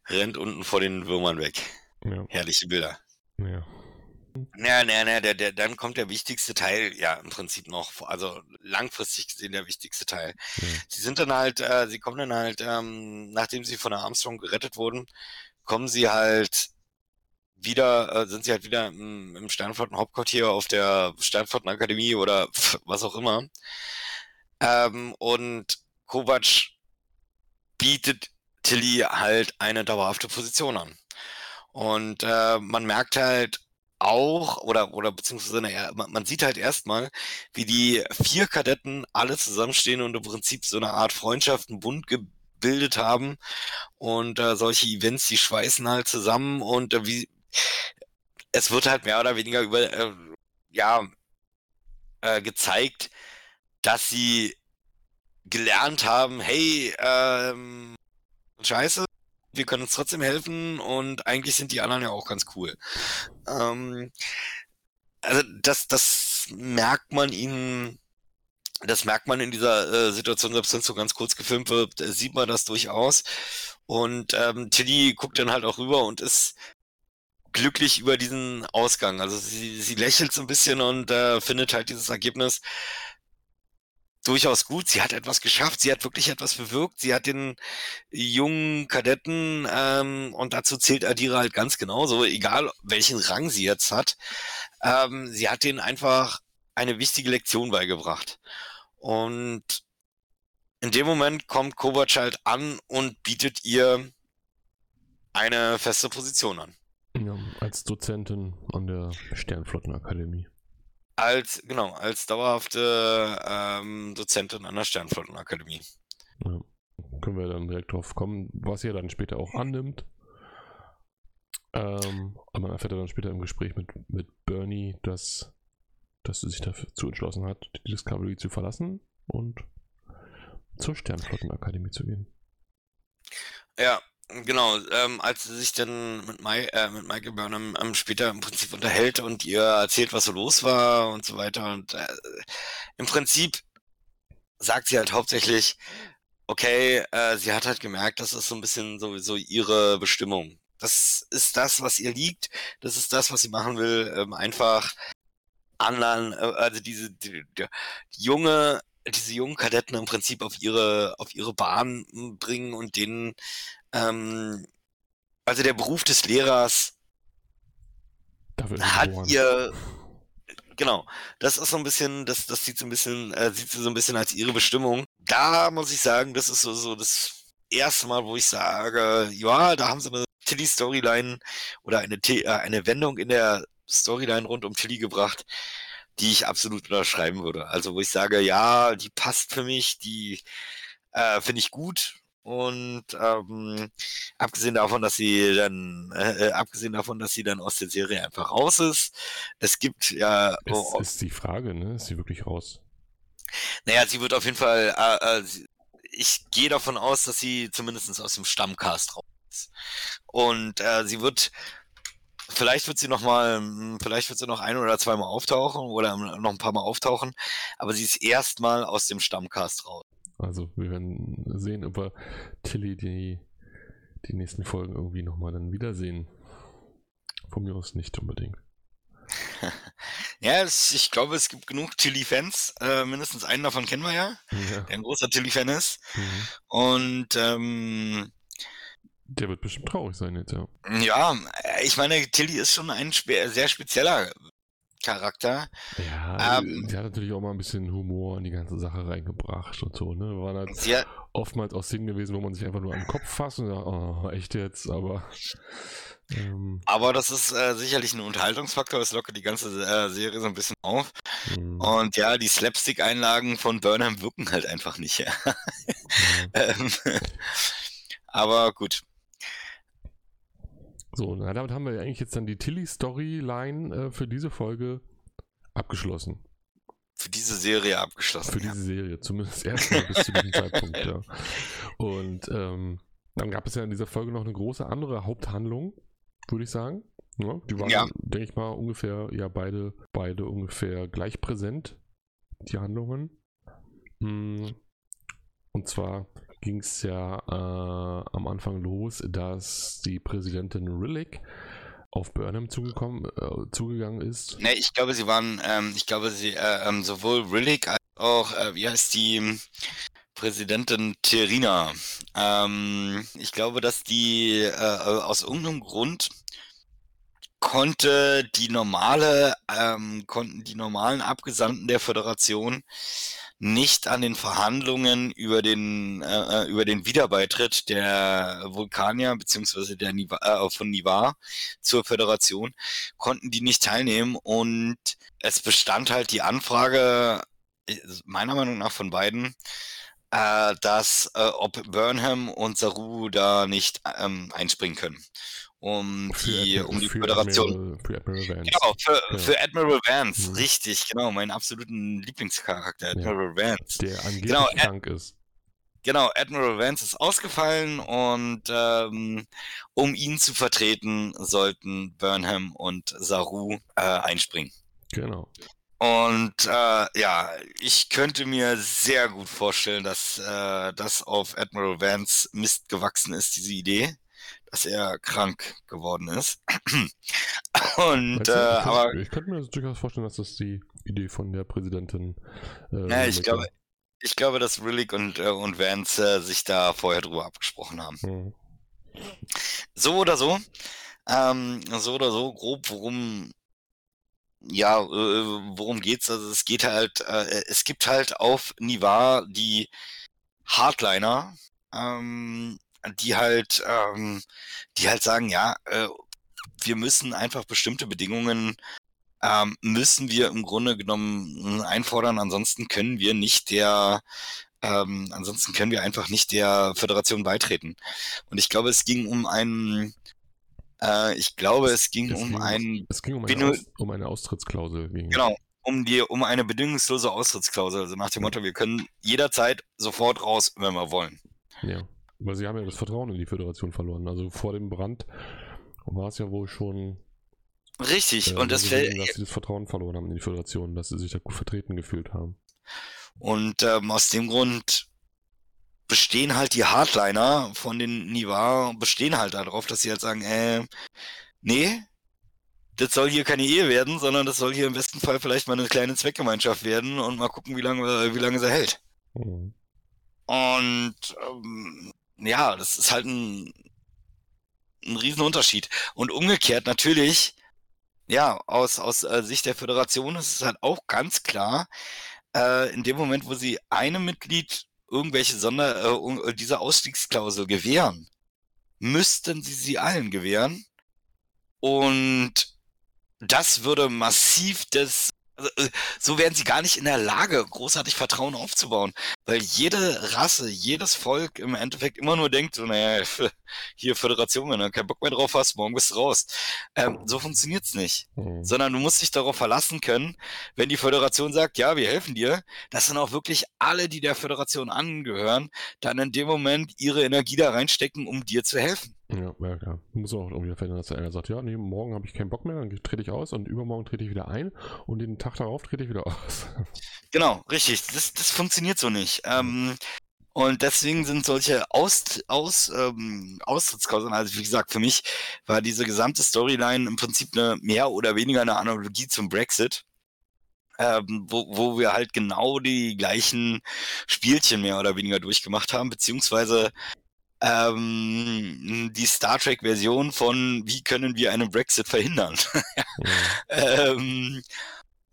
Speaker 2: rennt unten vor den Würmern weg. Ja. Herrliche Bilder.
Speaker 1: Ja.
Speaker 2: Ja, na, na, der, der, dann kommt der wichtigste Teil, ja, im Prinzip noch, also langfristig gesehen der wichtigste Teil. Ja. Sie sind dann halt, äh, sie kommen dann halt, ähm, nachdem sie von der Armstrong gerettet wurden, kommen sie halt wieder, äh, sind sie halt wieder im, im Sternflotten-Hauptquartier auf der Sternflottenakademie oder pf, was auch immer. Ähm, und Kovac bietet Tilly halt eine dauerhafte Position an. Und äh, man merkt halt auch, oder, oder beziehungsweise, naja, man, man sieht halt erstmal, wie die vier Kadetten alle zusammenstehen und im Prinzip so eine Art Freundschaft, einen Bund gebildet haben. Und äh, solche Events, die schweißen halt zusammen und äh, wie es wird halt mehr oder weniger über äh, ja äh, gezeigt, dass sie gelernt haben, hey, ähm, scheiße, wir können uns trotzdem helfen und eigentlich sind die anderen ja auch ganz cool. Ähm, also das, das merkt man ihnen, das merkt man in dieser äh, Situation, selbst wenn es so ganz kurz gefilmt wird, äh, sieht man das durchaus. Und ähm, Tilly guckt dann halt auch rüber und ist glücklich über diesen Ausgang. Also sie, sie lächelt so ein bisschen und äh, findet halt dieses Ergebnis durchaus gut. Sie hat etwas geschafft, sie hat wirklich etwas bewirkt. Sie hat den jungen Kadetten, ähm, und dazu zählt Adira halt ganz genauso, egal welchen Rang sie jetzt hat, ähm, sie hat denen einfach eine wichtige Lektion beigebracht. Und in dem Moment kommt Kovac halt an und bietet ihr eine feste Position an.
Speaker 1: Ja, als Dozentin an der Sternflottenakademie.
Speaker 2: Als, genau, als dauerhafte ähm, Dozentin an der Sternflottenakademie.
Speaker 1: Ja. Können wir dann direkt drauf kommen, was ihr dann später auch annimmt. Ähm, aber man erfährt dann später im Gespräch mit, mit Bernie, dass, dass sie sich dazu entschlossen hat, die Discovery zu verlassen und zur Sternflottenakademie zu gehen.
Speaker 2: Ja, Genau, ähm, als sie sich dann mit, Mai, äh, mit Michael Burnham ähm, später im Prinzip unterhält und ihr erzählt, was so los war und so weiter. Und äh, im Prinzip sagt sie halt hauptsächlich, okay, äh, sie hat halt gemerkt, das ist so ein bisschen sowieso ihre Bestimmung. Das ist das, was ihr liegt. Das ist das, was sie machen will. Ähm, einfach anderen, äh, also diese die, die, junge, diese jungen Kadetten im Prinzip auf ihre auf ihre Bahn bringen und denen ähm, also der Beruf des Lehrers hat geboren. ihr genau, das ist so ein bisschen, das, das sieht so ein bisschen, äh, sieht sie so ein bisschen als ihre Bestimmung. Da muss ich sagen, das ist so, so das erste Mal, wo ich sage, ja, da haben sie eine Tilly-Storyline oder eine, äh, eine Wendung in der Storyline rund um Tilly gebracht, die ich absolut unterschreiben würde. Also wo ich sage, ja, die passt für mich, die äh, finde ich gut. Und ähm, abgesehen davon, dass sie dann, äh, äh, abgesehen davon, dass sie dann aus der Serie einfach raus ist, es gibt ja.
Speaker 1: Es oh, ist die Frage, ne? Ist sie wirklich raus?
Speaker 2: Naja, sie wird auf jeden Fall. Äh, äh, ich gehe davon aus, dass sie zumindest aus dem Stammcast raus ist. Und äh, sie wird Vielleicht wird sie noch mal, hm, vielleicht wird sie noch ein oder zweimal auftauchen oder noch ein paar Mal auftauchen, aber sie ist erstmal aus dem Stammcast raus.
Speaker 1: Also wir werden sehen, ob wir Tilly die, die nächsten Folgen irgendwie nochmal dann wiedersehen. Von mir aus nicht unbedingt.
Speaker 2: ja, es, ich glaube, es gibt genug Tilly-Fans. Äh, mindestens einen davon kennen wir ja, ja. der ein großer Tilly-Fan ist. Mhm. Und ähm,
Speaker 1: der wird bestimmt traurig sein jetzt, ja.
Speaker 2: Ja, ich meine, Tilly ist schon ein spe sehr spezieller Charakter.
Speaker 1: Ja, ähm, sie hat natürlich auch mal ein bisschen Humor in die ganze Sache reingebracht und so, ne? Waren halt ja, oftmals auch Szenen gewesen, wo man sich einfach nur an den Kopf fasst und sagt, oh, echt jetzt, aber.
Speaker 2: Ähm, aber das ist äh, sicherlich ein Unterhaltungsfaktor, es lockert die ganze äh, Serie so ein bisschen auf. Mhm. Und ja, die Slapstick-Einlagen von Burnham wirken halt einfach nicht. Ja. ähm, aber gut.
Speaker 1: So, na, damit haben wir eigentlich jetzt dann die Tilly-Storyline äh, für diese Folge abgeschlossen.
Speaker 2: Für diese Serie abgeschlossen.
Speaker 1: Für ja. diese Serie, zumindest erstmal bis zu diesem Zeitpunkt, ja. Und ähm, dann gab es ja in dieser Folge noch eine große andere Haupthandlung, würde ich sagen. Ja, die waren, ja. denke ich mal, ungefähr, ja, beide, beide ungefähr gleich präsent, die Handlungen. Hm. Und zwar ging es ja äh, am Anfang los, dass die Präsidentin Rillick auf Burnham zugekommen, äh, zugegangen ist.
Speaker 2: Ne, ich glaube, sie waren, ähm, ich glaube, sie äh, ähm, sowohl Rillick als auch, äh, wie heißt die Präsidentin Terina. Ähm, ich glaube, dass die äh, aus irgendeinem Grund konnte die normale, ähm, konnten die normalen Abgesandten der Föderation nicht an den Verhandlungen über den, äh, äh, über den Wiederbeitritt der Vulkanier beziehungsweise der Niva, äh, von Nivar zur Föderation, konnten die nicht teilnehmen und es bestand halt die Anfrage, äh, meiner Meinung nach von beiden, äh, dass äh, ob Burnham und Saru da nicht ähm, einspringen können um die, um die Föderation. Admiral, für Admiral Vance. Genau, für, ja. für Admiral Vance, mhm. richtig, genau, meinen absoluten Lieblingscharakter, Admiral ja. Vance.
Speaker 1: Der angeblich genau, krank ist.
Speaker 2: Genau, Admiral Vance ist ausgefallen und ähm, um ihn zu vertreten, sollten Burnham und Saru äh, einspringen.
Speaker 1: Genau.
Speaker 2: Und äh, ja, ich könnte mir sehr gut vorstellen, dass äh, das auf Admiral Vance Mist gewachsen ist, diese Idee dass er krank geworden ist. Und, äh, aber.
Speaker 1: Ich könnte mir durchaus vorstellen, dass das die Idee von der Präsidentin.
Speaker 2: Äh, ja, ich glaube, ich glaube, dass Rillick und, äh, und Vance äh, sich da vorher drüber abgesprochen haben. Mhm. So oder so. Ähm, so oder so, grob, worum ja, äh, worum geht's? Also es geht halt, äh, es gibt halt auf Nivar die Hardliner, ähm, die halt, ähm, die halt sagen, ja, äh, wir müssen einfach bestimmte Bedingungen ähm, müssen wir im Grunde genommen einfordern, ansonsten können wir nicht der ähm, ansonsten können wir einfach nicht der Föderation beitreten. Und ich glaube, es ging um einen äh, ich glaube, es ging es um ging, einen
Speaker 1: es ging um eine, Aus, um eine Austrittsklausel.
Speaker 2: Genau, um die um eine bedingungslose Austrittsklausel, also nach dem Motto, wir können jederzeit sofort raus, wenn wir wollen.
Speaker 1: Ja. Weil sie haben ja das Vertrauen in die Föderation verloren. Also vor dem Brand war es ja wohl schon.
Speaker 2: Richtig,
Speaker 1: äh,
Speaker 2: und das fällt.
Speaker 1: dass sie das Vertrauen verloren haben in die Föderation, dass sie sich da gut vertreten gefühlt haben.
Speaker 2: Und ähm, aus dem Grund bestehen halt die Hardliner von den Nivar, bestehen halt darauf, dass sie halt sagen, äh, nee, das soll hier keine Ehe werden, sondern das soll hier im besten Fall vielleicht mal eine kleine Zweckgemeinschaft werden und mal gucken, wie lange, wie lange sie hält.
Speaker 1: Mhm.
Speaker 2: Und ähm, ja, das ist halt ein, ein Riesenunterschied. Und umgekehrt natürlich, ja, aus, aus äh, Sicht der Föderation ist es halt auch ganz klar, äh, in dem Moment, wo sie einem Mitglied irgendwelche Sonder, äh, äh, diese Ausstiegsklausel gewähren, müssten sie sie allen gewähren. Und das würde massiv das, also, äh, so wären sie gar nicht in der Lage, großartig Vertrauen aufzubauen. Weil jede Rasse, jedes Volk im Endeffekt immer nur denkt, so, naja, hier Föderation, wenn du keinen Bock mehr drauf hast, morgen bist du raus. Ähm, so funktioniert's nicht.
Speaker 1: Mhm.
Speaker 2: Sondern du musst dich darauf verlassen können, wenn die Föderation sagt, ja, wir helfen dir, dass dann auch wirklich alle, die der Föderation angehören, dann in dem Moment ihre Energie da reinstecken, um dir zu helfen.
Speaker 1: Ja, ja, klar. Muss auch irgendwie verändern, dass einer sagt, ja, nee, morgen habe ich keinen Bock mehr, dann trete ich aus und übermorgen trete ich wieder ein und den Tag darauf trete ich wieder aus.
Speaker 2: Genau, richtig. Das, das funktioniert so nicht. Ähm, und deswegen sind solche Aus, Aus, ähm, Austrittsklauseln, also wie gesagt, für mich war diese gesamte Storyline im Prinzip eine mehr oder weniger eine Analogie zum Brexit. Ähm, wo, wo wir halt genau die gleichen Spielchen mehr oder weniger durchgemacht haben, beziehungsweise ähm, die Star Trek-Version von wie können wir einen Brexit verhindern.
Speaker 1: Mhm.
Speaker 2: ähm,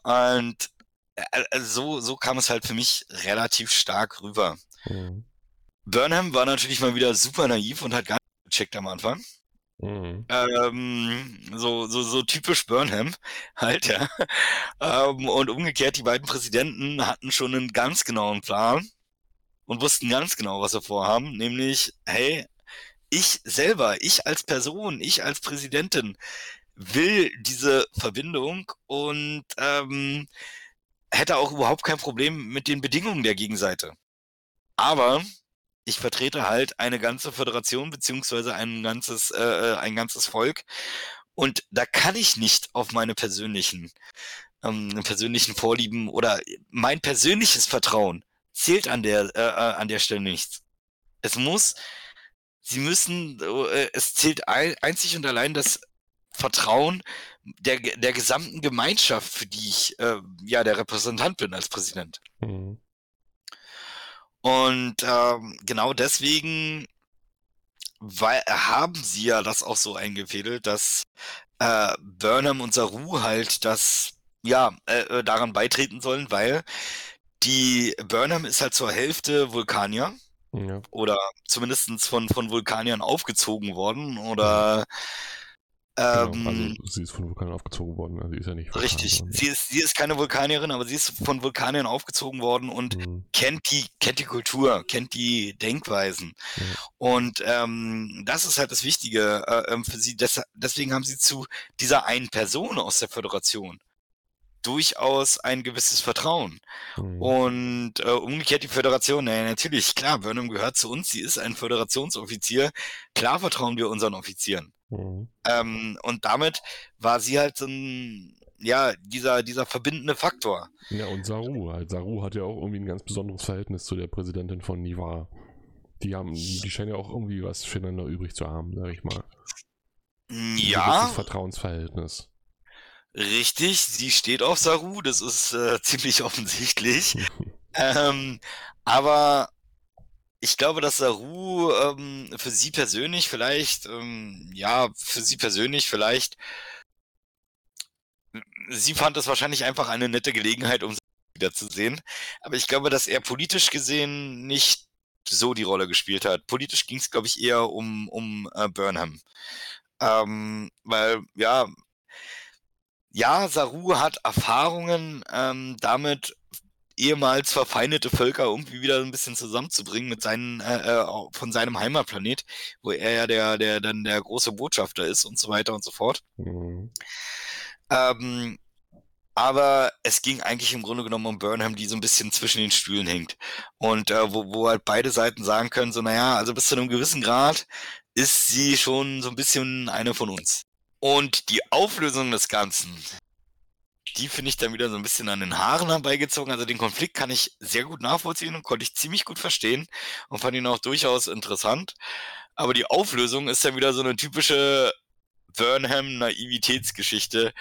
Speaker 2: und äh, äh, so, so kam es halt für mich relativ stark rüber.
Speaker 1: Mhm.
Speaker 2: Burnham war natürlich mal wieder super naiv und hat gar nicht gecheckt am Anfang.
Speaker 1: Mhm.
Speaker 2: Ähm, so, so, so typisch Burnham halt, ja. Ähm, und umgekehrt, die beiden Präsidenten hatten schon einen ganz genauen Plan und wussten ganz genau, was sie vorhaben, nämlich, hey, ich selber, ich als Person, ich als Präsidentin will diese Verbindung und ähm, hätte auch überhaupt kein Problem mit den Bedingungen der Gegenseite. Aber ich vertrete halt eine ganze Föderation beziehungsweise ein ganzes, äh, ein ganzes Volk und da kann ich nicht auf meine persönlichen, ähm, persönlichen Vorlieben oder mein persönliches Vertrauen zählt an der, äh, äh, an der Stelle nichts. Es muss, sie müssen, äh, es zählt ein, einzig und allein das Vertrauen der, der gesamten Gemeinschaft, für die ich äh, ja der Repräsentant bin als Präsident.
Speaker 1: Mhm.
Speaker 2: Und ähm, genau deswegen weil, haben sie ja das auch so eingefädelt, dass äh, Burnham und Saru halt das ja äh, äh, daran beitreten sollen, weil die Burnham ist halt zur Hälfte Vulkanier
Speaker 1: Ja.
Speaker 2: oder zumindest von, von Vulkaniern aufgezogen worden oder
Speaker 1: Genau.
Speaker 2: ähm,
Speaker 1: Also sie ist von Vulkanen aufgezogen worden, also sie ist ja nicht Vulkan,
Speaker 2: Richtig.
Speaker 1: sondern-
Speaker 2: Sie ist, sie ist keine Vulkanierin, aber sie ist von Vulkaniern aufgezogen worden und
Speaker 1: Mhm.
Speaker 2: kennt die, kennt die Kultur, kennt die Denkweisen.
Speaker 1: Ja.
Speaker 2: Und ähm, das ist halt das Wichtige äh, ähm, für sie. Des, deswegen haben sie zu dieser einen Person aus der Föderation durchaus ein gewisses Vertrauen.
Speaker 1: Mhm.
Speaker 2: Und äh, umgekehrt die Föderation, naja, natürlich, klar, Burnham gehört zu uns, sie ist ein Föderationsoffizier. Klar vertrauen wir unseren Offizieren.
Speaker 1: Mhm.
Speaker 2: Ähm, und damit war sie halt so ein, ja, dieser, dieser verbindende Faktor.
Speaker 1: Ja, und Saru halt. Saru hat ja auch irgendwie ein ganz besonderes Verhältnis zu der Präsidentin von Nivar. Die haben, die scheinen ja auch irgendwie was füreinander übrig zu haben, sag ich mal. Ein gewisses
Speaker 2: Ja,
Speaker 1: Vertrauensverhältnis.
Speaker 2: Richtig, sie steht auf Saru, das ist äh, ziemlich offensichtlich. Ähm, aber ich glaube, dass Saru ähm, für sie persönlich vielleicht, ähm, ja, für sie persönlich vielleicht, sie fand es wahrscheinlich einfach eine nette Gelegenheit, um sie wiederzusehen. Aber ich glaube, dass er politisch gesehen nicht so die Rolle gespielt hat. Politisch ging es, glaube ich, eher um, um äh, Burnham. Ähm, weil, ja, ja, Saru hat Erfahrungen ähm, damit, ehemals verfeindete Völker irgendwie wieder ein bisschen zusammenzubringen mit seinen, äh, äh, von seinem Heimatplanet, wo er ja der, der dann der große Botschafter ist und so weiter und so fort.
Speaker 1: Mhm.
Speaker 2: Ähm, aber es ging eigentlich im Grunde genommen um Burnham, die so ein bisschen zwischen den Stühlen hängt. Und äh, wo, wo halt beide Seiten sagen können, so, naja, also bis zu einem gewissen Grad ist sie schon so ein bisschen eine von uns. Und die Auflösung des Ganzen, die finde ich dann wieder so ein bisschen an den Haaren herbeigezogen. Also den Konflikt kann ich sehr gut nachvollziehen und konnte ich ziemlich gut verstehen und fand ihn auch durchaus interessant. Aber die Auflösung ist dann wieder so eine typische Burnham-Naivitätsgeschichte.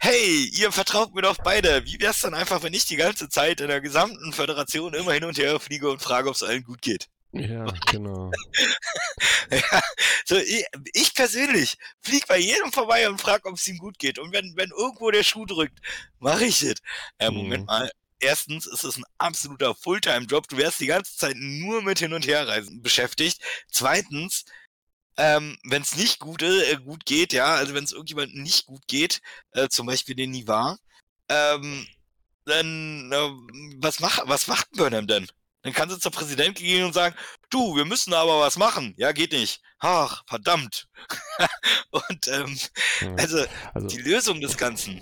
Speaker 2: Hey, ihr vertraut mir doch beide. Wie wär's dann einfach, wenn ich die ganze Zeit in der gesamten Föderation immer hin und her fliege und frage, ob es allen gut geht?
Speaker 1: Ja, genau.
Speaker 2: ja, so, ich, ich persönlich fliege bei jedem vorbei und frage, ob es ihm gut geht. Und wenn, wenn irgendwo der Schuh drückt, mache ich es. Äh, Moment mhm. mal. Erstens ist es ein absoluter Fulltime-Job. Du wärst die ganze Zeit nur mit Hin- und Herreisen beschäftigt. Zweitens, ähm, wenn es nicht gut, äh, gut geht, ja, also wenn es irgendjemandem nicht gut geht, äh, zum Beispiel den Nivar, ähm, dann äh, was, mach, was macht Burnham denn? Dann kann sie zur Präsidentin gehen und sagen, du, wir müssen aber was machen. Ja, geht nicht. Ach, verdammt. und ähm, ja. also, also, die Lösung des Ganzen.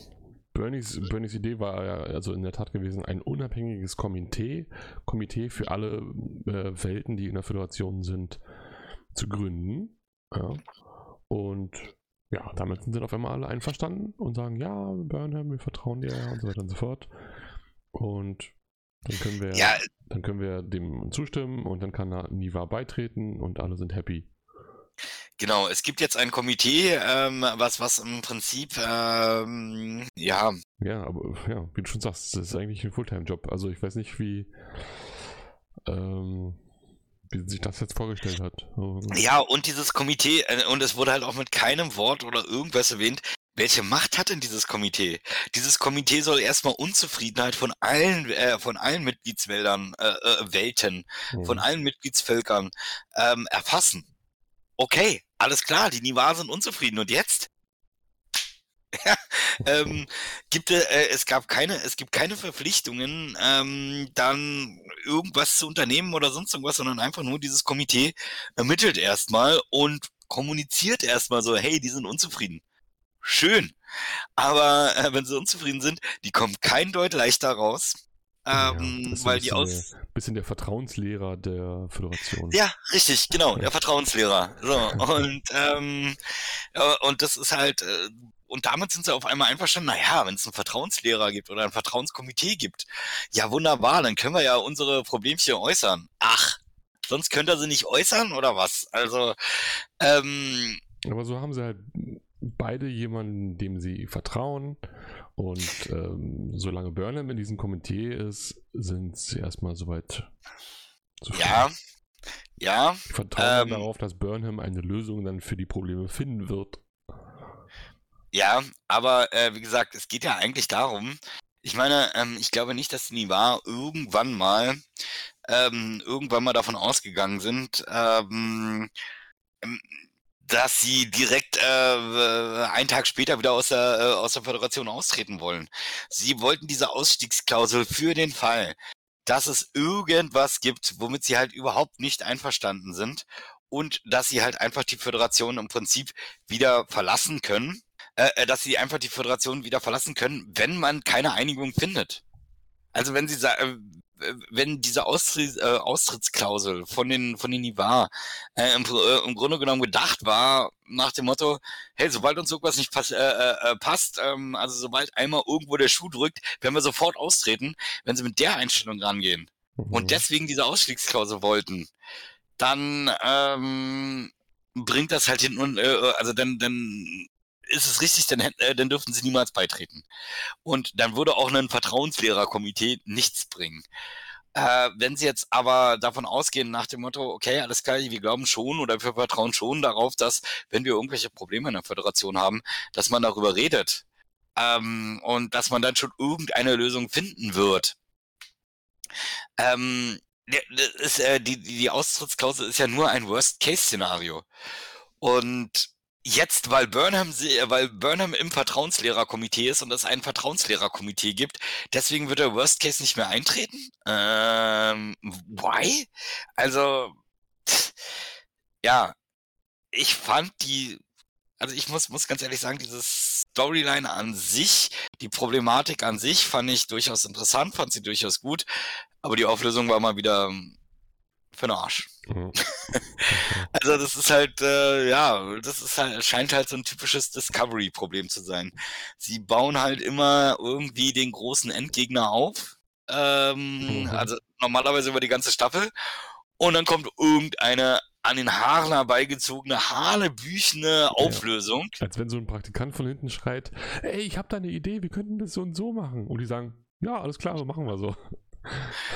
Speaker 1: Bernies, Bernies Idee war ja also in der Tat gewesen, ein unabhängiges Komitee, Komitee für alle äh, Welten, die in der Föderation sind, zu gründen. Ja. Und ja, damit sind auf einmal alle einverstanden und sagen, ja, Burnham, wir vertrauen dir und so weiter und so fort. Und dann können wir, ja. dann können wir dem zustimmen und dann kann Niva beitreten und alle sind happy.
Speaker 2: Genau, es gibt jetzt ein Komitee, ähm, was, was im Prinzip, ähm, ja.
Speaker 1: Ja, aber ja, wie du schon sagst, das ist eigentlich ein Fulltime-Job. Also ich weiß nicht, wie, ähm, wie sich das jetzt vorgestellt hat.
Speaker 2: Ja, und dieses Komitee, äh, und es wurde halt auch mit keinem Wort oder irgendwas erwähnt, welche Macht hat denn dieses Komitee? Dieses Komitee soll erstmal Unzufriedenheit von allen, äh, von allen Mitgliedswäldern, äh, äh, Welten, mhm. von allen Mitgliedsvölkern ähm, erfassen. Okay, alles klar, die Nivar sind unzufrieden. Und jetzt? Ja, ähm, gibt, äh, es gab keine, es gibt keine Verpflichtungen, ähm, dann irgendwas zu unternehmen oder sonst irgendwas, sondern einfach nur dieses Komitee ermittelt erstmal und kommuniziert erstmal so, hey, die sind unzufrieden schön. Aber äh, wenn sie unzufrieden sind, die kommen kein Deut leichter raus. Ähm, ja, weil die aus.
Speaker 1: Ein bisschen der Vertrauenslehrer der Föderation.
Speaker 2: Ja, richtig, genau, der Vertrauenslehrer. So, und, ähm, und das ist halt, äh, und damit sind sie auf einmal einverstanden, naja, wenn es einen Vertrauenslehrer gibt oder ein Vertrauenskomitee gibt, ja wunderbar, dann können wir ja unsere Problemchen äußern. Ach, sonst könnt ihr sie nicht äußern oder was? Also, ähm,
Speaker 1: aber so haben sie halt beide jemanden, dem sie vertrauen. Und ähm, solange Burnham in diesem Komitee ist, sind sie erstmal soweit
Speaker 2: zufrieden. Ja, ja.
Speaker 1: Ich vertraue ähm, darauf, dass Burnham eine Lösung dann für die Probleme finden wird.
Speaker 2: Ja, aber äh, wie gesagt, es geht ja eigentlich darum, ich meine, ähm, ich glaube nicht, dass die Nivar irgendwann mal ähm, irgendwann mal davon ausgegangen sind, ähm, ähm dass sie direkt äh, einen Tag später wieder aus der, äh, aus der Föderation austreten wollen. Sie wollten diese Ausstiegsklausel für den Fall, dass es irgendwas gibt, womit sie halt überhaupt nicht einverstanden sind und dass sie halt einfach die Föderation im Prinzip wieder verlassen können, äh, äh dass sie einfach die Föderation wieder verlassen können, wenn man keine Einigung findet. Also wenn sie sagen, wenn diese Austritts, äh, Austrittsklausel von den von den Nivar äh, im, äh, im, Grunde genommen gedacht war nach dem Motto, hey, sobald uns irgendwas nicht pass, äh, äh, passt, ähm, also sobald einmal irgendwo der Schuh drückt, werden wir sofort austreten, wenn sie mit der Einstellung rangehen mhm. und deswegen diese Ausstiegsklausel wollten, dann ähm, bringt das halt hin und äh, also dann dann ist es richtig, dann, äh, dann dürften sie niemals beitreten. Und dann würde auch ein Vertrauenslehrerkomitee nichts bringen. Äh, wenn Sie jetzt aber davon ausgehen, nach dem Motto, okay, alles klar, wir glauben schon oder wir vertrauen schon darauf, dass, wenn wir irgendwelche Probleme in der Föderation haben, dass man darüber redet ähm, und dass man dann schon irgendeine Lösung finden wird. Ähm, ist, äh, die, die Austrittsklausel ist ja nur ein Worst-Case-Szenario. Und Jetzt, weil Burnham, weil Burnham im Vertrauenslehrerkomitee ist und es ein Vertrauenslehrerkomitee gibt, deswegen wird der Worst Case nicht mehr eintreten? Ähm, why? Also, ja, ich fand die also ich muss, muss ganz ehrlich sagen, dieses Storyline an sich, die Problematik an sich fand ich durchaus interessant, fand sie durchaus gut, aber die Auflösung war mal wieder für den Arsch. Mhm. also das ist halt, äh, ja, das ist halt, scheint halt so ein typisches Discovery-Problem zu sein. Sie bauen halt immer irgendwie den großen Endgegner auf. Ähm, mhm. Also normalerweise über die ganze Staffel. Und dann kommt irgendeine an den Haaren herbeigezogene, hanebüchene Auflösung.
Speaker 1: Ja, als wenn so ein Praktikant von hinten schreit, ey, ich habe da eine Idee, wir könnten das so und so machen. Und die sagen, ja, alles klar, so machen wir so.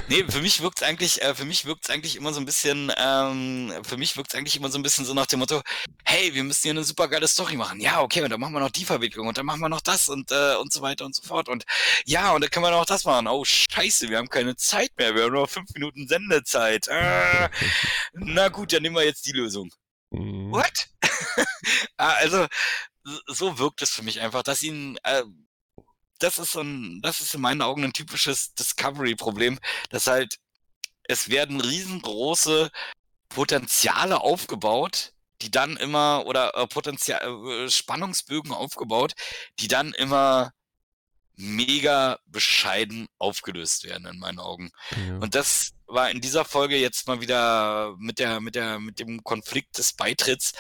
Speaker 2: Nee, für mich wirkt's eigentlich, äh, für mich wirkt's eigentlich immer so ein bisschen, ähm, für mich wirkt's eigentlich immer so ein bisschen so nach dem Motto, hey, wir müssen hier eine super geile Story machen. Ja, okay, und dann machen wir noch die Verwicklung und dann machen wir noch das und, äh, und so weiter und so fort. Und ja, und dann können wir noch das machen. Oh, scheiße, wir haben keine Zeit mehr. Wir haben nur fünf Minuten Sendezeit. Äh, na gut, dann nehmen wir jetzt die Lösung. Mhm. What? Ah, also, so wirkt es für mich einfach, dass ihn, äh, das ist so ein, das ist in meinen Augen ein typisches Discovery-Problem, dass halt, es werden riesengroße Potenziale aufgebaut, die dann immer, oder äh, Potenzial, äh, Spannungsbögen aufgebaut, die dann immer mega bescheiden aufgelöst werden in meinen Augen. Ja. Und das war in dieser Folge jetzt mal wieder mit der, mit der, mit dem Konflikt des Beitritts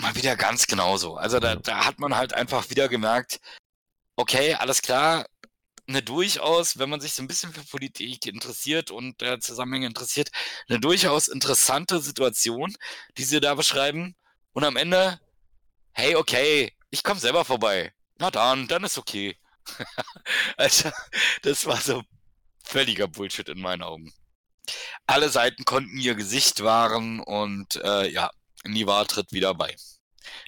Speaker 2: mal wieder ganz genauso. Also da, da hat man halt einfach wieder gemerkt, okay, alles klar, eine durchaus, wenn man sich so ein bisschen für Politik interessiert und äh, Zusammenhänge interessiert, eine durchaus interessante Situation, die sie da beschreiben. Und am Ende, hey, okay, ich komme selber vorbei. Na dann, dann ist okay. also, das war so völliger Bullshit in meinen Augen. Alle Seiten konnten ihr Gesicht wahren und äh, ja, Niva tritt wieder bei.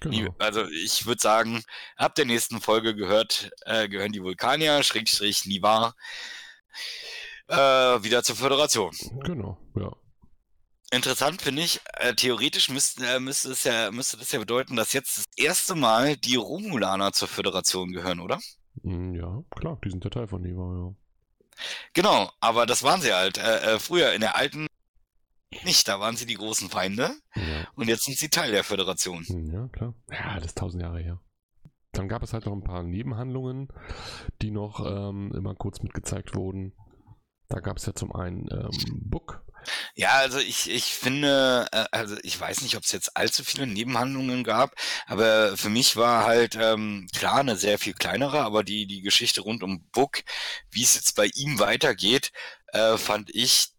Speaker 2: Genau. Also ich würde sagen, ab der nächsten Folge gehört, äh, gehören die Vulkanier, Schrägstrich Niva, äh, wieder zur Föderation.
Speaker 1: Genau, ja.
Speaker 2: Interessant finde ich, äh, theoretisch müsste, äh, müsste, es ja, müsste das ja bedeuten, dass jetzt das erste Mal die Romulaner zur Föderation gehören, oder?
Speaker 1: Hm, ja, klar, die sind der Teil von Niva, ja.
Speaker 2: Genau, aber das waren sie halt. Äh, äh früher in der alten nicht. Da waren sie die großen Feinde. Ja. Und jetzt sind sie Teil der Föderation.
Speaker 1: Hm, ja, klar. Ja, das ist tausend Jahre her. Dann gab es halt noch ein paar Nebenhandlungen, die noch ähm, immer kurz mitgezeigt wurden. Da gab es ja zum einen ähm, Book.
Speaker 2: Ja, also ich, ich finde, äh, also ich weiß nicht, ob es jetzt allzu viele Nebenhandlungen gab, aber für mich war halt ähm, klar eine sehr viel kleinere, aber die, die Geschichte rund um Book, wie es jetzt bei ihm weitergeht, äh, fand ich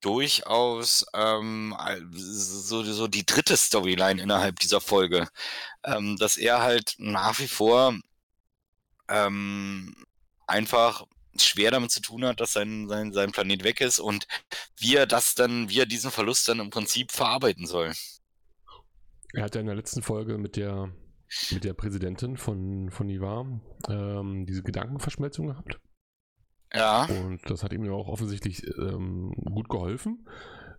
Speaker 2: durchaus ähm, so, so die dritte Storyline innerhalb dieser Folge, ähm, dass er halt nach wie vor ähm, einfach schwer damit zu tun hat, dass sein, sein, sein Planet weg ist und wie er das dann, wie er diesen Verlust dann im Prinzip verarbeiten soll.
Speaker 1: Er hat ja in der letzten Folge mit der mit der Präsidentin von, von Ivar ähm, diese Gedankenverschmelzung gehabt.
Speaker 2: Ja.
Speaker 1: Und das hat ihm ja auch offensichtlich ähm, gut geholfen,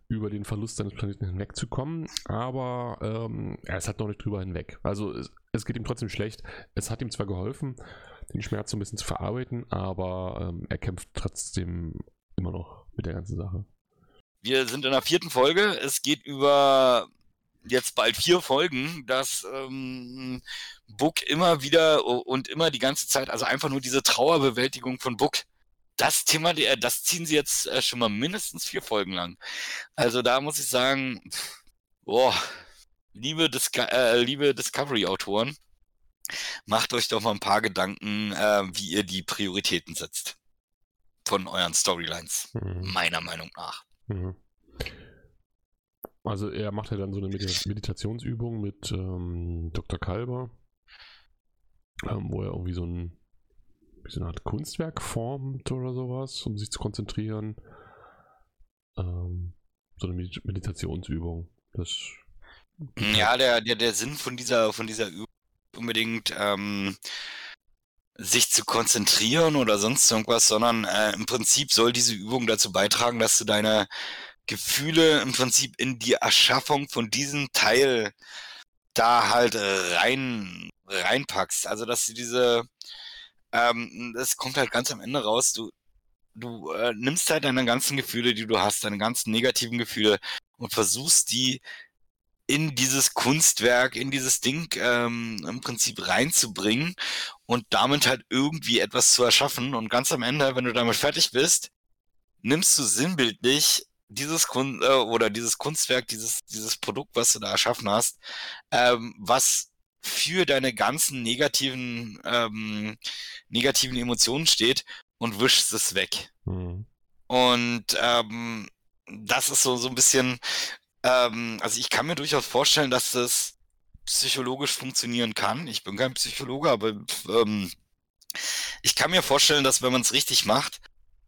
Speaker 1: über den Verlust seines Planeten hinwegzukommen. Aber ähm, er ist halt noch nicht drüber hinweg. Also es, es, geht ihm trotzdem schlecht. Es hat ihm zwar geholfen, den Schmerz so ein bisschen zu verarbeiten, aber ähm, er kämpft trotzdem immer noch mit der ganzen Sache.
Speaker 2: Wir sind in der vierten Folge. Es geht über jetzt bald vier Folgen, dass ähm, Book immer wieder und immer die ganze Zeit, also einfach nur diese Trauerbewältigung von Book das Thema, äh, das ziehen sie jetzt äh, schon mal mindestens vier Folgen lang. Also da muss ich sagen, boah, liebe, Disco äh, liebe Discovery-Autoren, macht euch doch mal ein paar Gedanken, äh, wie ihr die Prioritäten setzt. Von euren Storylines, mhm. meiner Meinung nach. Mhm.
Speaker 1: Also er macht ja dann so eine Meditationsübung mit ähm, Dr. Kalber, ähm, wo er irgendwie so ein wie so eine Art Kunstwerk formt oder sowas, um sich zu konzentrieren. Ähm, so eine Meditationsübung. Das
Speaker 2: ja, der, der, der Sinn von dieser, von dieser Übung unbedingt ähm, sich zu konzentrieren oder sonst irgendwas, sondern äh, im Prinzip soll diese Übung dazu beitragen, dass du deine Gefühle im Prinzip in die Erschaffung von diesem Teil da halt rein reinpackst. Also dass du diese ähm, es kommt halt ganz am Ende raus, du, du äh, nimmst halt deine ganzen Gefühle, die du hast, deine ganzen negativen Gefühle und versuchst die in dieses Kunstwerk, in dieses Ding ähm, im Prinzip reinzubringen und damit halt irgendwie etwas zu erschaffen. Und ganz am Ende, wenn du damit fertig bist, nimmst du sinnbildlich dieses Kun äh, oder dieses Kunstwerk, dieses, dieses Produkt, was du da erschaffen hast, ähm, was für deine ganzen negativen, ähm, negativen Emotionen steht und wischst es weg. Mhm. Und ähm, das ist so, so ein bisschen ähm, also ich kann mir durchaus vorstellen, dass das psychologisch funktionieren kann. Ich bin kein Psychologe, aber ähm, ich kann mir vorstellen, dass wenn man es richtig macht,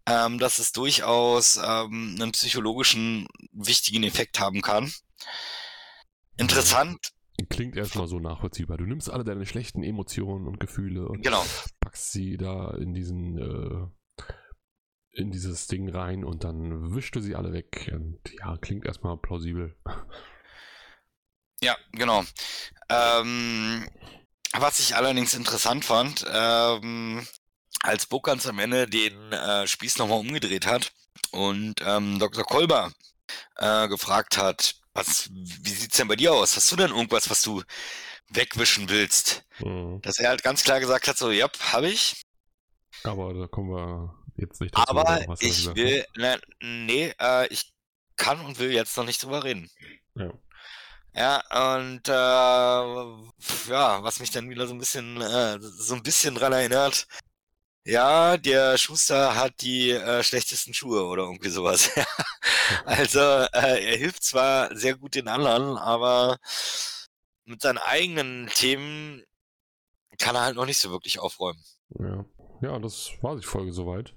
Speaker 2: ähm, dass es durchaus ähm, einen psychologischen wichtigen Effekt haben kann. Interessant.
Speaker 1: Klingt erstmal so nachvollziehbar. Du nimmst alle deine schlechten Emotionen und Gefühle und
Speaker 2: genau.
Speaker 1: packst sie da in diesen äh, in dieses Ding rein und dann wischte sie alle weg. Und ja, klingt erstmal plausibel.
Speaker 2: Ja, genau. Ähm, was ich allerdings interessant fand, ähm, als Burkans am Ende den äh, Spieß nochmal umgedreht hat und ähm, Dr. Kolber äh, gefragt hat, was, wie sieht's denn bei dir aus? Hast du denn irgendwas, was du wegwischen willst? Mhm. Dass er halt ganz klar gesagt hat, so, ja, habe ich.
Speaker 1: Aber da kommen wir jetzt nicht
Speaker 2: dazu. Aber ich will, ne, nee, äh, ich kann und will jetzt noch nicht drüber reden.
Speaker 1: Ja.
Speaker 2: Ja, und äh, ja, was mich dann wieder so ein bisschen, äh, so ein bisschen dran erinnert, ja, der Schuster hat die äh, schlechtesten Schuhe oder irgendwie sowas. also äh, er hilft zwar sehr gut den anderen, aber mit seinen eigenen Themen kann er halt noch nicht so wirklich aufräumen.
Speaker 1: Ja ja, das war die Folge soweit.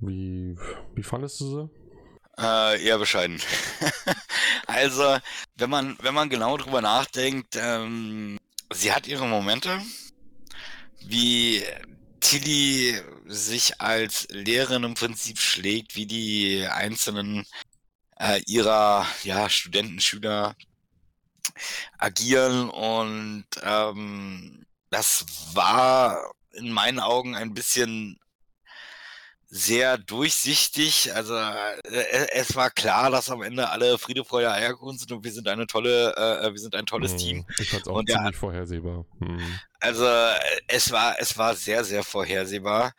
Speaker 1: Wie, wie fandest du sie?
Speaker 2: Äh, eher bescheiden. also, wenn man, wenn man genau drüber nachdenkt, ähm, sie hat ihre Momente, wie Tilly sich als Lehrerin im Prinzip schlägt, wie die einzelnen äh, ihrer ja, Studenten, Schüler agieren und ähm, das war in meinen Augen ein bisschen sehr durchsichtig. Also äh, es war klar, dass am Ende alle Friede, Freude, Eierkuchen sind und wir sind eine tolle, äh, wir sind ein tolles hm, Team.
Speaker 1: Ich fand es auch und ziemlich ja, vorhersehbar. Hm.
Speaker 2: Also es war, es war sehr, sehr vorhersehbar.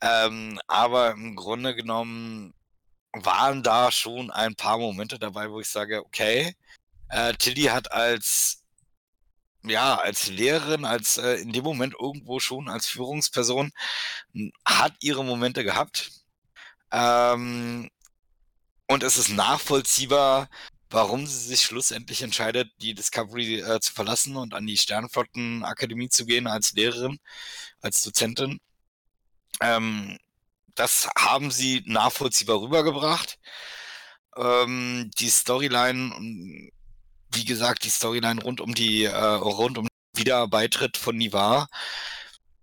Speaker 2: Ähm, aber im Grunde genommen waren da schon ein paar Momente dabei, wo ich sage, okay, äh, Tilly hat als ja, als Lehrerin, als äh, in dem Moment irgendwo schon als Führungsperson, hat ihre Momente gehabt. Ähm, und es ist nachvollziehbar, warum sie sich schlussendlich entscheidet, die Discovery äh, zu verlassen und an die Sternflottenakademie zu gehen als Lehrerin, als Dozentin. Ähm, das haben sie nachvollziehbar rübergebracht. Ähm, die Storyline wie gesagt, die Storyline rund um die, äh, rund um Wiederbeitritt von Nivar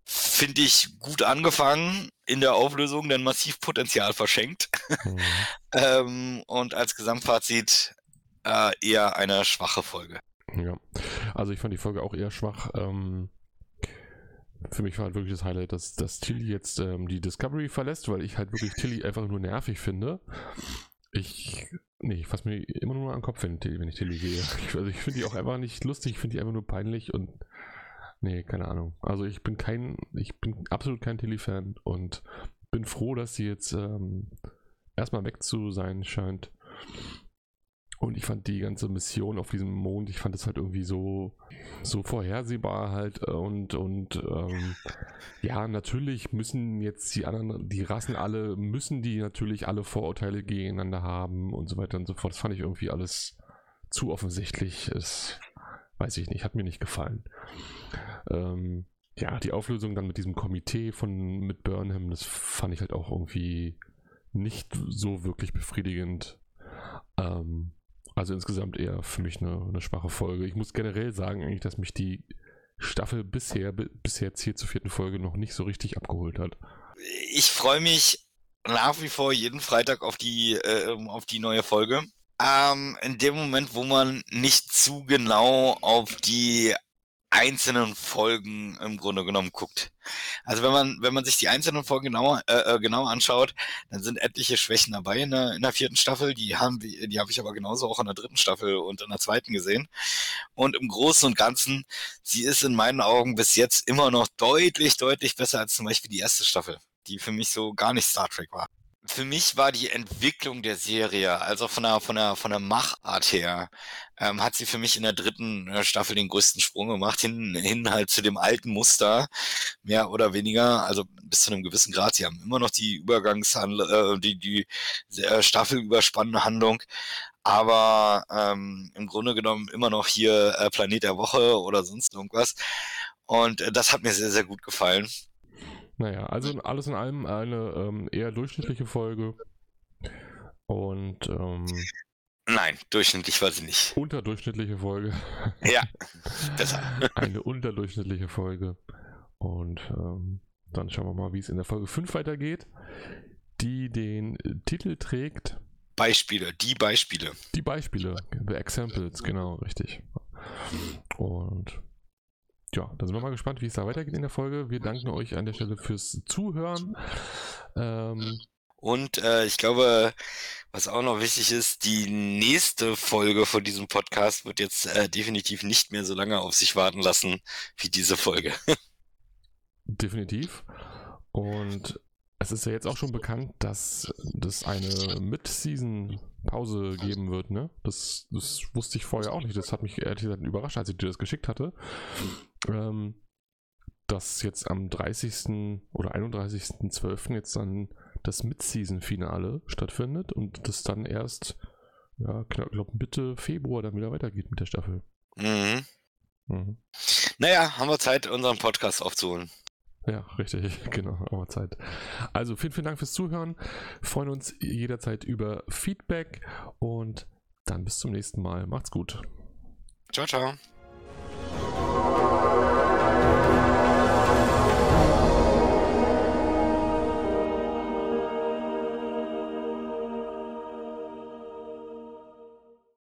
Speaker 2: finde ich gut angefangen in der Auflösung, denn massiv Potenzial verschenkt. Mhm. ähm, und als Gesamtfazit äh, eher eine schwache Folge.
Speaker 1: Ja, also ich fand die Folge auch eher schwach. Ähm, für mich war halt wirklich das Highlight, dass, dass Tilly jetzt ähm, die Discovery verlässt, weil ich halt wirklich Tilly einfach nur nervig finde. Ich, nee, ich fasse mir immer nur an den Kopf, wenn, wenn ich Tilly sehe. Ich, also ich finde die auch einfach nicht lustig, ich finde die einfach nur peinlich und nee, keine Ahnung. Also ich bin kein, ich bin absolut kein Tilly-Fan und bin froh, dass sie jetzt ähm, erstmal weg zu sein scheint. Und ich fand die ganze Mission auf diesem Mond, ich fand es halt irgendwie so, so vorhersehbar halt und, und ähm, ja, natürlich müssen jetzt die anderen, die Rassen alle, müssen die natürlich alle Vorurteile gegeneinander haben und so weiter und so fort. Das fand ich irgendwie alles zu offensichtlich. Es, weiß ich nicht, hat mir nicht gefallen. Ähm, ja, die Auflösung dann mit diesem Komitee von, mit Burnham, das fand ich halt auch irgendwie nicht so wirklich befriedigend. Ähm, also insgesamt eher für mich eine, eine, schwache Folge. Ich muss generell sagen, eigentlich, dass mich die Staffel bisher, bisher jetzt hier zur vierten Folge noch nicht so richtig abgeholt hat.
Speaker 2: Ich freue mich nach wie vor jeden Freitag auf die, äh, auf die neue Folge. Ähm, in dem Moment, wo man nicht zu genau auf die einzelnen Folgen im Grunde genommen guckt. Also wenn man, wenn man sich die einzelnen Folgen genauer, äh, äh genauer anschaut, dann sind etliche Schwächen dabei in der, in der vierten Staffel. Die haben, die habe ich aber genauso auch in der dritten Staffel und in der zweiten gesehen. Und im Großen und Ganzen, sie ist in meinen Augen bis jetzt immer noch deutlich, deutlich besser als zum Beispiel die erste Staffel, die für mich so gar nicht Star Trek war für mich war die Entwicklung der Serie, also von der, von der, von der Machart her, ähm, hat sie für mich in der dritten äh, Staffel den größten Sprung gemacht, hin, hin halt zu dem alten Muster, mehr oder weniger, also bis zu einem gewissen Grad. Sie haben immer noch die Übergangshandlung, äh, die, die äh, staffelüberspannende Handlung, aber ähm, im Grunde genommen immer noch hier äh, Planet der Woche oder sonst irgendwas. Und äh, das hat mir sehr, sehr gut gefallen.
Speaker 1: Naja, also alles in allem eine ähm, eher durchschnittliche Folge. Und ähm,
Speaker 2: Nein, durchschnittlich war sie nicht.
Speaker 1: Unterdurchschnittliche Folge.
Speaker 2: Ja, besser.
Speaker 1: eine unterdurchschnittliche Folge. Und ähm, dann schauen wir mal, wie es in der Folge 5 weitergeht, die den Titel trägt.
Speaker 2: Beispiele, die Beispiele.
Speaker 1: Die Beispiele, the examples, genau, richtig. Und ja, da sind wir mal gespannt, wie es da weitergeht in der Folge. Wir danken euch an der Stelle fürs Zuhören. Ähm,
Speaker 2: und äh, ich glaube, was auch noch wichtig ist, die nächste Folge von diesem Podcast wird jetzt äh, definitiv nicht mehr so lange auf sich warten lassen wie diese Folge.
Speaker 1: definitiv. Und es ist ja jetzt auch schon bekannt, dass das eine Mid-Season-Pause geben wird, ne? Das, das wusste ich vorher auch nicht. Das hat mich ehrlich gesagt überrascht, als ich dir das geschickt hatte. Ähm, dass jetzt am 30. oder 31.12. jetzt dann das Mid-Season-Finale stattfindet und das dann erst, ja, glaube Mitte Februar dann wieder weitergeht mit der Staffel.
Speaker 2: Mhm. Mhm. Naja, haben wir Zeit, unseren Podcast aufzuholen.
Speaker 1: Ja, richtig, genau, aber Zeit. Also vielen, vielen Dank fürs Zuhören. Freuen uns jederzeit über Feedback und dann bis zum nächsten Mal. Macht's gut.
Speaker 2: Ciao, ciao.